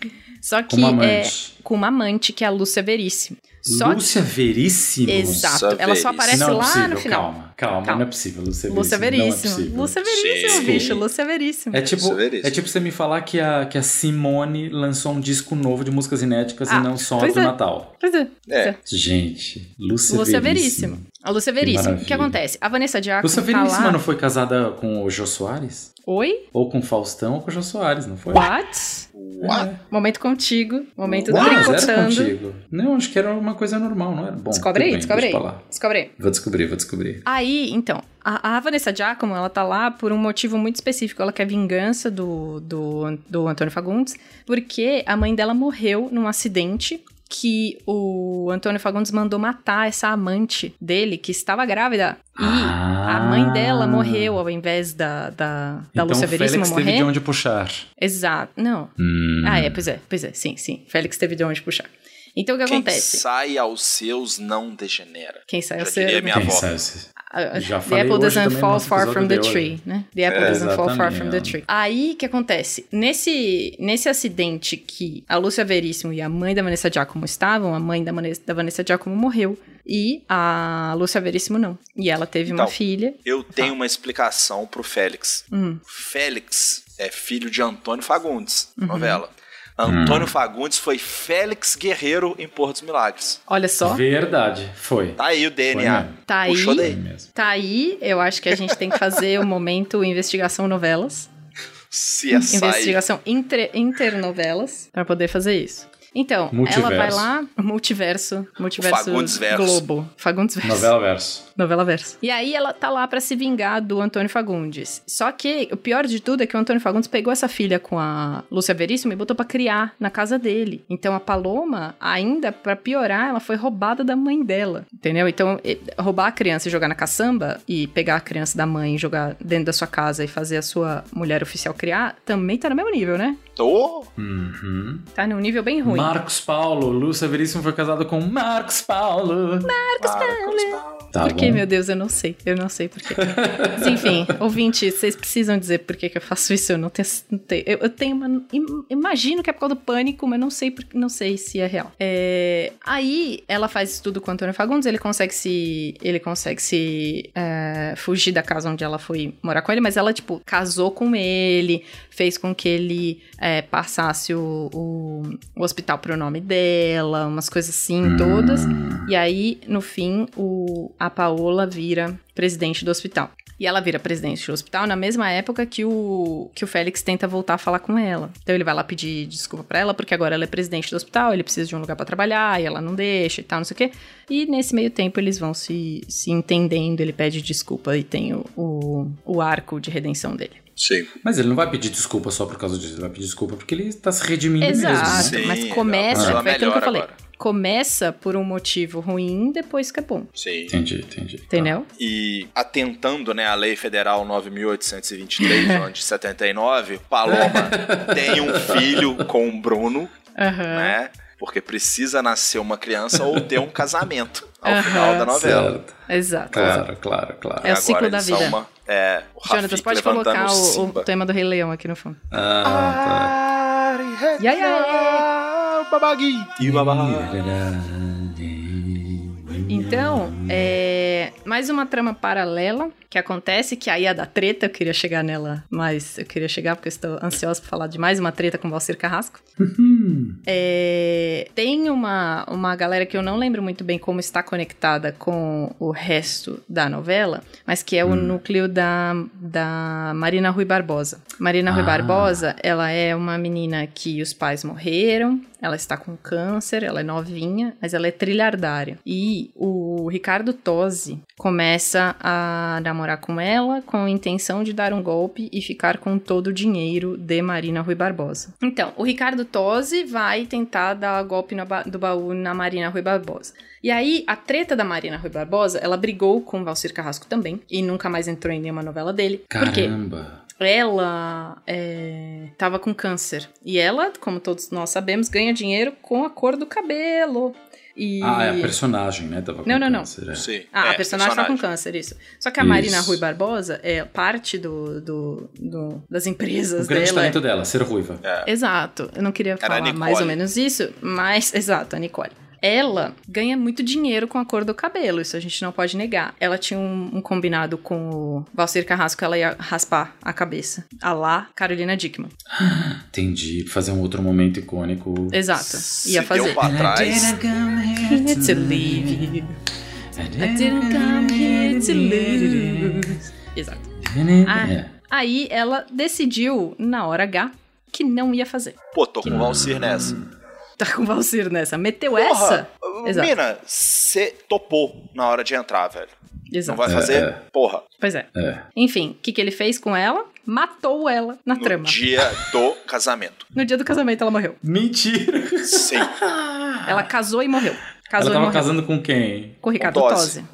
[LAUGHS] [LAUGHS] Só que Como é amante. com uma amante, que é a Lúcia Veríssimo. Só Lúcia Veríssimo? Exato. Ela só aparece não é lá possível, no final. Calma, calma, Calma. não é possível. Lúcia, Lúcia Veríssimo. Não é possível. Lúcia Veríssimo, Sim. bicho. Lúcia Veríssimo. É tipo, Lúcia Veríssimo. é tipo você me falar que a, que a Simone lançou um disco novo de músicas inéditas Ah, e não só do é. Natal. Pois é. pois É. é. Gente, Lúcia, Lúcia Veríssimo. Veríssimo. A Lúcia Veríssimo. O que acontece? A Vanessa Diaco Lúcia tá Veríssima lá... não foi casada com o Jô Soares? Oi? Ou com o Faustão ou com o Jô Soares, não foi? What? What? Momento contigo. Momento era tricotando. contigo. Não, acho que era uma coisa normal, não era? Bom, Descobre aí, bem, descobre aí. Descobre aí. Vou descobrir, vou descobrir. Aí, então, a, a Vanessa Giacomo, ela tá lá por um motivo muito específico. Ela quer vingança do, do, do Antônio Fagundes, porque a mãe dela morreu num acidente que o Antônio Fagundes mandou matar essa amante dele, que estava grávida. E a mãe dela morreu ao invés da, da, da então Lúcia Veríssimo Félix morrer. teve de onde puxar. Exato. Não. Hum. Ah, é, pois é, pois é, sim, sim. Félix teve de onde puxar. Então o que Quem acontece? sai aos seus não degenera. Quem sai ao Já seu- diria minha Quem avó. sabe Já the falei apple hoje doesn't fall far from the de hoje. tree, né? The apple É, doesn't fall far from the tree. Aí, o que acontece? Nesse, nesse acidente que a Lúcia Veríssimo e a mãe da Vanessa Giacomo estavam, a mãe da Vanessa, da Vanessa Giacomo morreu e a Lúcia Veríssimo não. E ela teve uma Então, filha. Eu tenho uma explicação pro Félix. Hum. Félix é filho de Antônio Fagundes, Uhum. novela. Antônio Fagundes foi Félix Guerreiro em Porto dos Milagres. Olha só. Verdade, foi. Tá aí o DNA. mesmo. Tá aí. Puxou daí. Tá aí, eu acho que a gente tem que fazer o momento investigação novelas. [LAUGHS] CSI. Investigação inter, internovelas para poder fazer isso. Então, Multiverso. ela vai lá, multiverso, multiverso Fagundes verso. Globo, Fagundes verso. Novela verso. Novela verso. E aí ela tá lá pra se vingar do Antônio Fagundes. Só que o pior de tudo é que o Antônio Fagundes pegou essa filha com a Lúcia Veríssimo e botou pra criar na casa dele. Então a Paloma, ainda pra piorar, ela foi roubada da mãe dela. Entendeu? Então roubar a criança e jogar na caçamba e pegar a criança da mãe e jogar dentro da sua casa e fazer a sua mulher oficial criar, também tá no mesmo nível, né? Tô. Uhum. Tá num nível bem ruim. Marcos Paulo. Lúcia Veríssimo foi casado com Marcos Paulo. Marcos Paulo. Tá por que, meu Deus? Eu não sei. Eu não sei por quê. Mas enfim, [LAUGHS] ouvinte, vocês precisam dizer por que, que eu faço isso. Eu não tenho. não tenho- eu, eu tenho uma. im- Imagino que é por causa do pânico, mas não sei, por- não sei se é real. É, aí ela faz isso tudo com o Antônio Fagundes, ele consegue se. Ele consegue se é, fugir da casa onde ela foi morar com ele, mas ela, tipo, casou com ele, fez com que ele é, passasse o, o, o hospital pro nome dela, umas coisas assim, todas. E aí, no fim, o, a Paola vira presidente do hospital. E ela vira presidente do hospital na mesma época que o, que o Félix tenta voltar a falar com ela. Então ele vai lá pedir desculpa pra ela, porque agora ela é presidente do hospital, ele precisa de um lugar pra trabalhar, e ela não deixa e tal, não sei o quê. E nesse meio tempo eles vão se, se entendendo, ele pede desculpa e tem o, o, o arco de redenção dele. Sim. Mas ele não vai pedir desculpa só por causa disso. Ele vai pedir desculpa porque ele tá se redimindo Exato, mesmo. né? mas começa, não, foi aquilo que eu melhor falei. agora. Começa por um motivo ruim, depois fica bom. Sim. Entendi, entendi. Entendeu? E atentando né, à Lei Federal 9.823, ano de 79, Paloma [LAUGHS] tem um filho com o Bruno, Aham. né? Porque precisa nascer uma criança ou ter um casamento ao Aham. final da novela. Certo. Exato. Claro, claro, claro. É o ciclo Agora da vida. Uma, é, o Jonathan, Rafik você pode colocar o, o tema do Rei Leão aqui no fundo. Ah, Ya, ya, Babagui. E babá. Então, é, mais uma trama paralela que acontece, que aí é a da treta, eu queria chegar nela, mas eu queria chegar porque eu estou ansiosa por falar de mais uma treta com o Valcir Carrasco. É, tem uma, uma galera que eu não lembro muito bem como está conectada com o resto da novela, mas que é o núcleo da, da Marina Rui Barbosa. Marina Rui Ah. Barbosa, ela é uma menina que os pais morreram, ela está com câncer, ela é novinha, mas ela é trilhardária. E o Ricardo Tosi começa a namorar com ela com a intenção de dar um golpe e ficar com todo o dinheiro de Marina Rui Barbosa. Então, o Ricardo Tosi vai tentar dar golpe ba- do baú na Marina Rui Barbosa. E aí, a treta da Marina Rui Barbosa, ela brigou com o Valcir Carrasco também, e nunca mais entrou em nenhuma novela dele. Por quê? Ela é, tava com câncer. E ela, como todos nós sabemos, ganha dinheiro com a cor do cabelo. E... Ah, é a personagem, né? Tava com Não, não, não. câncer, é. Sim. Ah, é, a personagem, tá com câncer, isso. Só que a Isso. Marina Rui Barbosa é parte do, do, do- das empresas O grande dela. talento dela, ser ruiva. É. Exato. Eu não queria Era falar mais ou menos isso, mas. [LAUGHS] Exato, a Nicole. Ela ganha muito dinheiro com a cor do cabelo, isso a gente não pode negar. Ela tinha um, um combinado com o Valcir Carrasco, ela ia raspar a cabeça. A lá, Carolina Dickman. [LAUGHS] Entendi. Fazer um outro momento icônico. Exato. Se Ia deu fazer. pra trás. Here to leave you. I didn't come here to lose. Exato. Ah, É. Aí ela decidiu, na hora H, que não ia fazer. Pô, tô com o Valcir nessa. Tá com o Valcir nessa. Meteu Porra, essa? Exato. Mina, você topou na hora de entrar, velho. Não Exato. vai fazer? É, Porra. Pois é. É. Enfim, o que, que ele fez com ela? Matou ela na No trama. dia do casamento. No dia do casamento ela morreu. Mentira! Sim. [LAUGHS] Ela casou e morreu. Casou Ela tava e morreu. casando com quem? com o Ricardo com Tosi. Tosi.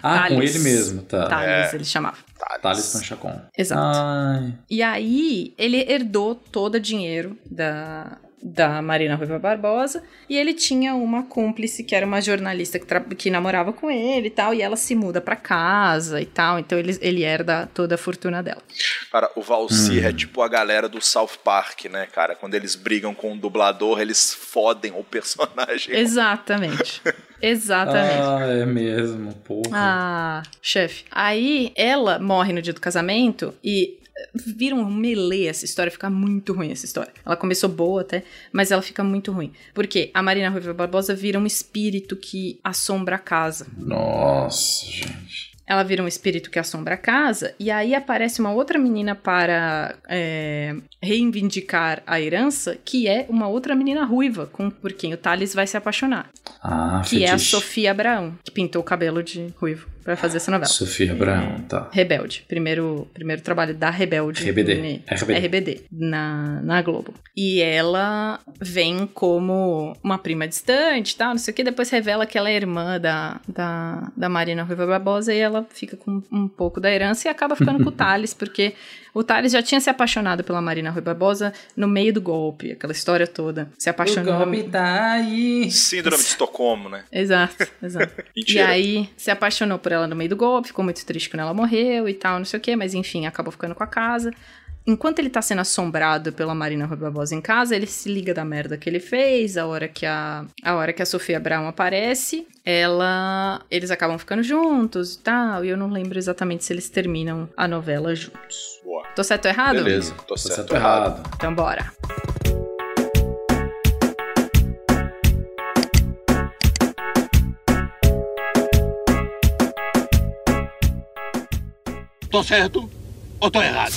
Ah, com Thales. ele mesmo, tá. Thales, ele chamava. Thales Panchacon. Exato. Ai. E aí, ele herdou todo o dinheiro da, da Marina Ruiva Barbosa. E ele tinha uma cúmplice, que era uma jornalista que, que namorava com ele e tal. E ela se muda pra casa e tal. Então, ele, ele herda toda a fortuna dela. Cara, o Valcir Hum. é tipo a galera do South Park, né, cara? Quando eles brigam com o dublador, eles fodem o personagem. [LAUGHS] Exatamente. Exatamente. Ah, é mesmo, porra. Ah, chefe. Aí ela morre no dia do casamento e vira um melee essa história, fica muito ruim essa história. Ela começou boa até, mas ela fica muito ruim. Porque a Marina Ruiva Barbosa vira um espírito que assombra a casa. Nossa, gente. Ela vira um espírito que assombra a casa, e aí aparece uma outra menina para é, reivindicar a herança, que é uma outra menina ruiva, com, por quem o Thales vai se apaixonar. Ah, que é a fetiche. Sofia Abraão, que pintou o cabelo de ruivo pra fazer essa novela. Sofia Abraão, tá. Rebelde. Primeiro, primeiro trabalho da Rebelde. RBD. ne- RBD. RBD. Na, na Globo. E ela vem como uma prima distante e tal, não sei o que. Depois revela que ela é irmã da, da, da Marina Ruiva Barbosa e ela fica com um pouco da herança e acaba ficando com o [LAUGHS] Thales, porque o Thales já tinha se apaixonado pela Marina Rui Barbosa no meio do golpe, aquela história toda. Se apaixonou. tá aí. Síndrome de Estocolmo, né? Exato, exato. [LAUGHS] e aí se apaixonou por ela no meio do golpe, ficou muito triste quando ela morreu e tal, não sei o que, mas enfim, acabou ficando com a casa. Enquanto ele tá sendo assombrado pela Marina Rui Barbosa em casa, ele se liga da merda que ele fez, a hora que a, a hora que a Sofia Brown aparece, ela eles acabam ficando juntos e tal, e eu não lembro exatamente se eles terminam a novela juntos. Boa. Tô certo ou errado? Beleza, tô certo, ou errado. errado. Então bora. Tô certo ou tô errado?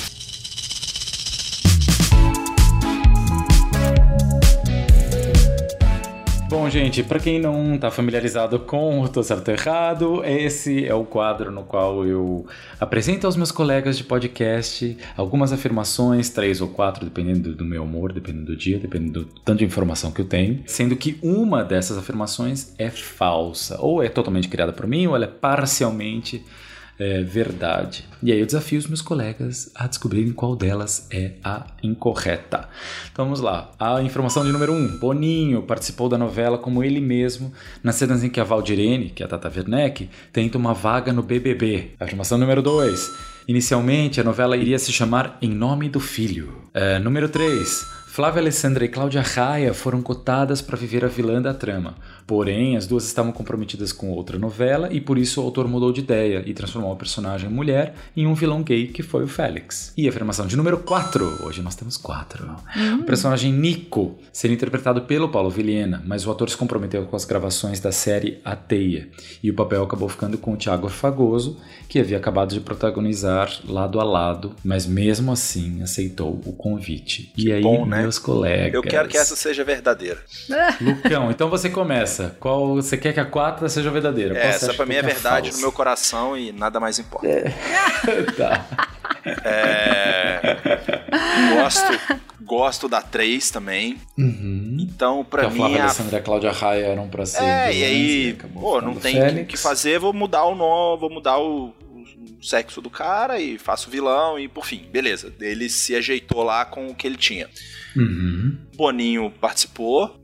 Bom, gente, pra quem não tá familiarizado com o Tô Certo Errado, esse é o quadro no qual eu apresento aos meus colegas de podcast algumas afirmações, três ou quatro, dependendo do meu humor, dependendo do dia, dependendo do tanto de informação que eu tenho, sendo que uma dessas afirmações é falsa, ou é totalmente criada por mim, ou ela é parcialmente é, verdade. E aí eu desafio os meus colegas a descobrirem qual delas é a incorreta. Então vamos lá. A informação de número 1. Um, Boninho participou da novela como ele mesmo nas cenas em que a Valdirene, que é a Tata Werneck, tenta uma vaga no BBB. Afirmação número 2. Inicialmente a novela iria se chamar Em Nome do Filho. É, número 3. Flávia Alessandra e Cláudia Raia foram cotadas para viver a vilã da trama. Porém, as duas estavam comprometidas com outra novela e por isso o autor mudou de ideia e transformou a personagem mulher em um vilão gay que foi o Félix. E afirmação de número 4. Hoje nós temos quatro. O personagem Nico seria interpretado pelo Paulo Vilhena, mas o ator se comprometeu com as gravações da série A Teia. E o papel acabou ficando com o Thiago Fagoso, que havia acabado de protagonizar lado a lado, mas mesmo assim aceitou o convite. E aí, bom, né? meus colegas. Eu quero que essa seja verdadeira. Lucão, então você começa. Qual você quer que a quarta seja verdadeira? É, essa pra que mim é é verdade no falsa? meu coração e nada mais importa. [LAUGHS] tá. É, gosto, gosto da 3 também. Uhum. Então, Que pra a mim, Flávia a Alessandra e a Cláudia Raia eram pra ser. É, e aí, pô, não tem o que fazer, vou mudar o nome, vou mudar o, o sexo do cara e faço vilão e por fim, beleza. Ele se ajeitou lá com o que ele tinha. Uhum. Boninho participou,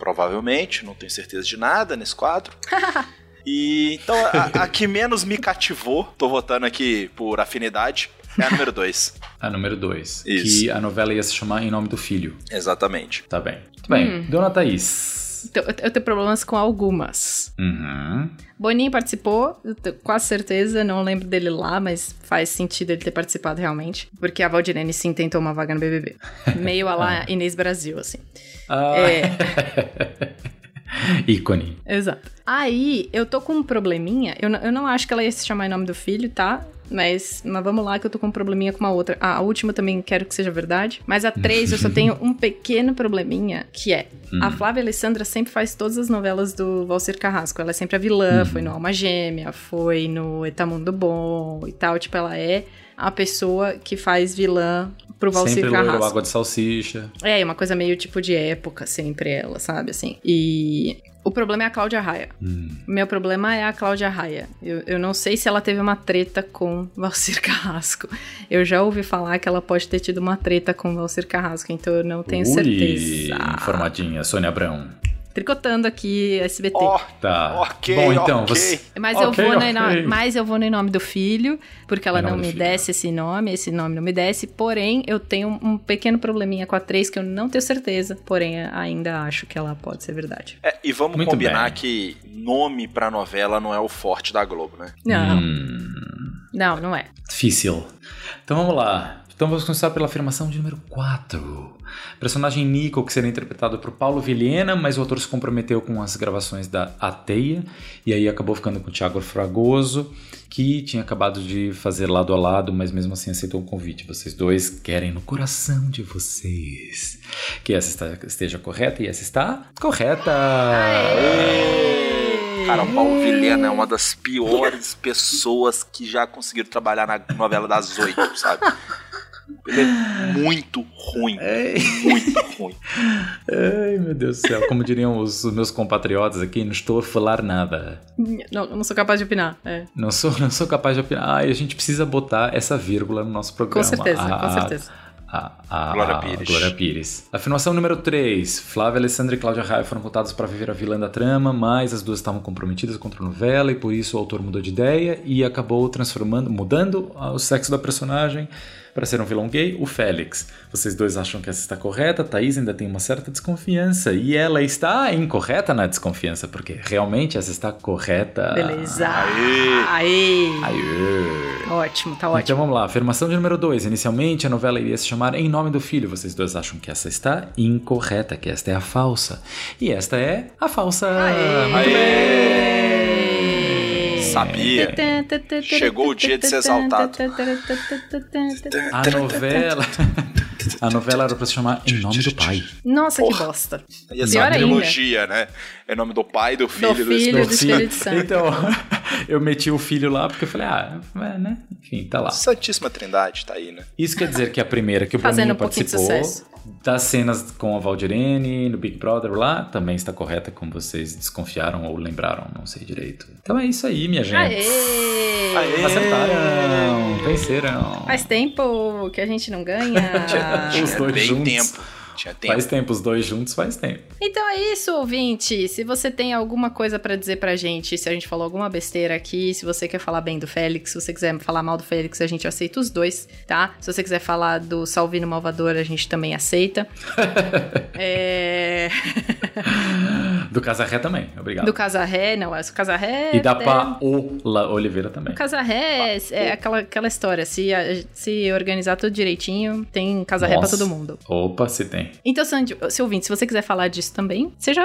Provavelmente, não tenho certeza de nada nesse quadro. [LAUGHS] E então a, a que menos me cativou, tô votando aqui por afinidade, é a número 2. A número 2. Isso. Que a novela ia se chamar Em Nome do Filho. Exatamente. Tá bem. Muito bem. Hum. Dona Thaís. Então, eu tenho problemas com algumas. Uhum. Boninho participou, quase certeza, não lembro dele lá, mas faz sentido ele ter participado realmente. Porque a Valdirene sim tentou uma vaga no BBB. [LAUGHS] Meio a lá Inês Brasil, assim. Ah. É. [LAUGHS] [LAUGHS] Ícone. Exato. Aí, eu tô com um probleminha. Eu, não- eu não acho que ela ia se chamar em nome do filho, tá? Mas, mas vamos lá que eu tô com um probleminha com uma outra. Ah, a última também quero que seja verdade. Mas a três eu só [LAUGHS] tenho um pequeno probleminha, que é... A Hum. Flávia Alessandra sempre faz todas as novelas do Valcir Carrasco. Ela é sempre a vilã, foi no Alma Gêmea, foi no Etamundo Bom e tal. Tipo, ela é a pessoa que faz vilã pro Valcir Sempre Carrasco. água de salsicha. É, uma coisa meio tipo de época, sempre ela, sabe, assim. E o problema é a Cláudia Raia. Meu problema é a Cláudia Raia. Eu, eu não sei se ela teve uma treta com [LAUGHS] Valcir Carrasco. Eu já ouvi falar que ela pode ter tido uma treta com Valcir Carrasco, então eu não tenho Ui, certeza. informadinha, Sônia Abrão. Tricotando aqui SBT. Tá. Ok, Bom, então, ok. você. Mas, Ok, eu vou no ok. eno- mas eu vou no nome do filho, porque ela não me filho. desce esse nome, esse nome não me desce. Porém, eu tenho um pequeno probleminha com a 3 que eu não tenho certeza, porém ainda acho que ela pode ser verdade. É, e vamos Muito combinar bem. que nome pra novela não é o forte da Globo, né? Não, Hum, não, não é. difícil. Então vamos lá. Então vamos começar pela afirmação de número 4. Personagem Nico, que será interpretado por Paulo Vilhena, mas o autor se comprometeu com as gravações da Ateia, e aí acabou ficando com o Thiago Fragoso, que tinha acabado de fazer lado a lado, mas mesmo assim aceitou o convite. Vocês dois querem no coração de vocês que essa está- esteja correta, e essa está correta! Cara, o Paulo Vilhena é uma das piores pessoas que já conseguiram trabalhar na novela das oito, sabe? Ele é muito ruim. [LAUGHS] Muito ruim. Ai, meu Deus do céu, como diriam os, meus compatriotas aqui, não estou a falar nada. Não, eu não sou capaz de opinar. É. Não sou, não sou capaz de opinar. Ai, a gente precisa botar essa vírgula no nosso programa. Com certeza, A- com certeza. A, a, Glória a- Pires. Glória Pires. Afirmação número 3. Flávia Alessandra e Cláudia Raia foram contadas para viver a vilã da trama, mas as duas estavam comprometidas contra a novela e por isso o autor mudou de ideia e acabou transformando, mudando o sexo da personagem para ser um vilão gay, o Félix. Vocês dois acham que essa está correta? Thaís ainda tem uma certa desconfiança e ela está incorreta na desconfiança, porque realmente essa está correta. Beleza. Aê! Aê. Aê. Ótimo, tá ótimo. Então vamos lá, afirmação de número 2. Inicialmente a novela iria se chamar Em Nome do Filho. Vocês dois acham que essa está incorreta, que esta é a falsa. E esta é a falsa. Muito bem! Sabia. Chegou o dia de ser exaltado. A novela. A novela era pra se chamar Em Nome do Pai. Nossa, que Porra. bosta. Ia ser Pior uma ainda. trilogia, né? É nome do pai, do filho, Do do, filho e do Espírito Espírito Santo. Então, [LAUGHS] eu meti o filho lá porque eu falei, ah, é, né? Enfim, tá lá. Santíssima Trindade tá aí, né? Isso quer dizer que a primeira que o Fazendo Boninho um pouquinho de participou sucesso. Das cenas com a Valdirene no Big Brother lá também está correta, como vocês desconfiaram ou lembraram, não sei direito. Então é isso aí, minha gente. Aê! Aê! Acertaram, venceram. Faz tempo que a gente não ganha. [LAUGHS] Os dois Bem juntos. tempo. Tinha tempo. Faz tempo, os dois juntos faz tempo. Então é isso, ouvinte. Se você tem alguma coisa pra dizer pra gente, se a gente falou alguma besteira aqui, se você quer falar bem do Félix, se você quiser falar mal do Félix, a gente aceita os dois, tá? Se você quiser falar do Salvino Malvador, a gente também aceita. [LAUGHS] é... Do Casarré também, obrigado. Do Casarré, não, é o Casarré. E da é- Paola Oliveira também. O Casarré é, é aquela, aquela história. Se, se organizar tudo direitinho, tem Casarré pra todo mundo. Opa, se tem. Então, Sandy, seu ouvinte, se você quiser falar disso também, seja.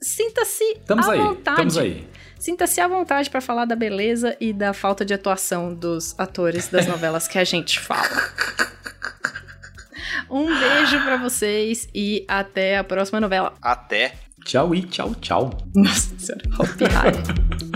Sinta-se à aí, vontade. estamos aí. Sinta-se à vontade pra falar da beleza e da falta de atuação dos atores das novelas que a gente fala. [LAUGHS] Um beijo pra vocês e até a próxima novela. Até. Tchau e tchau, tchau. Nossa senhora, [LAUGHS]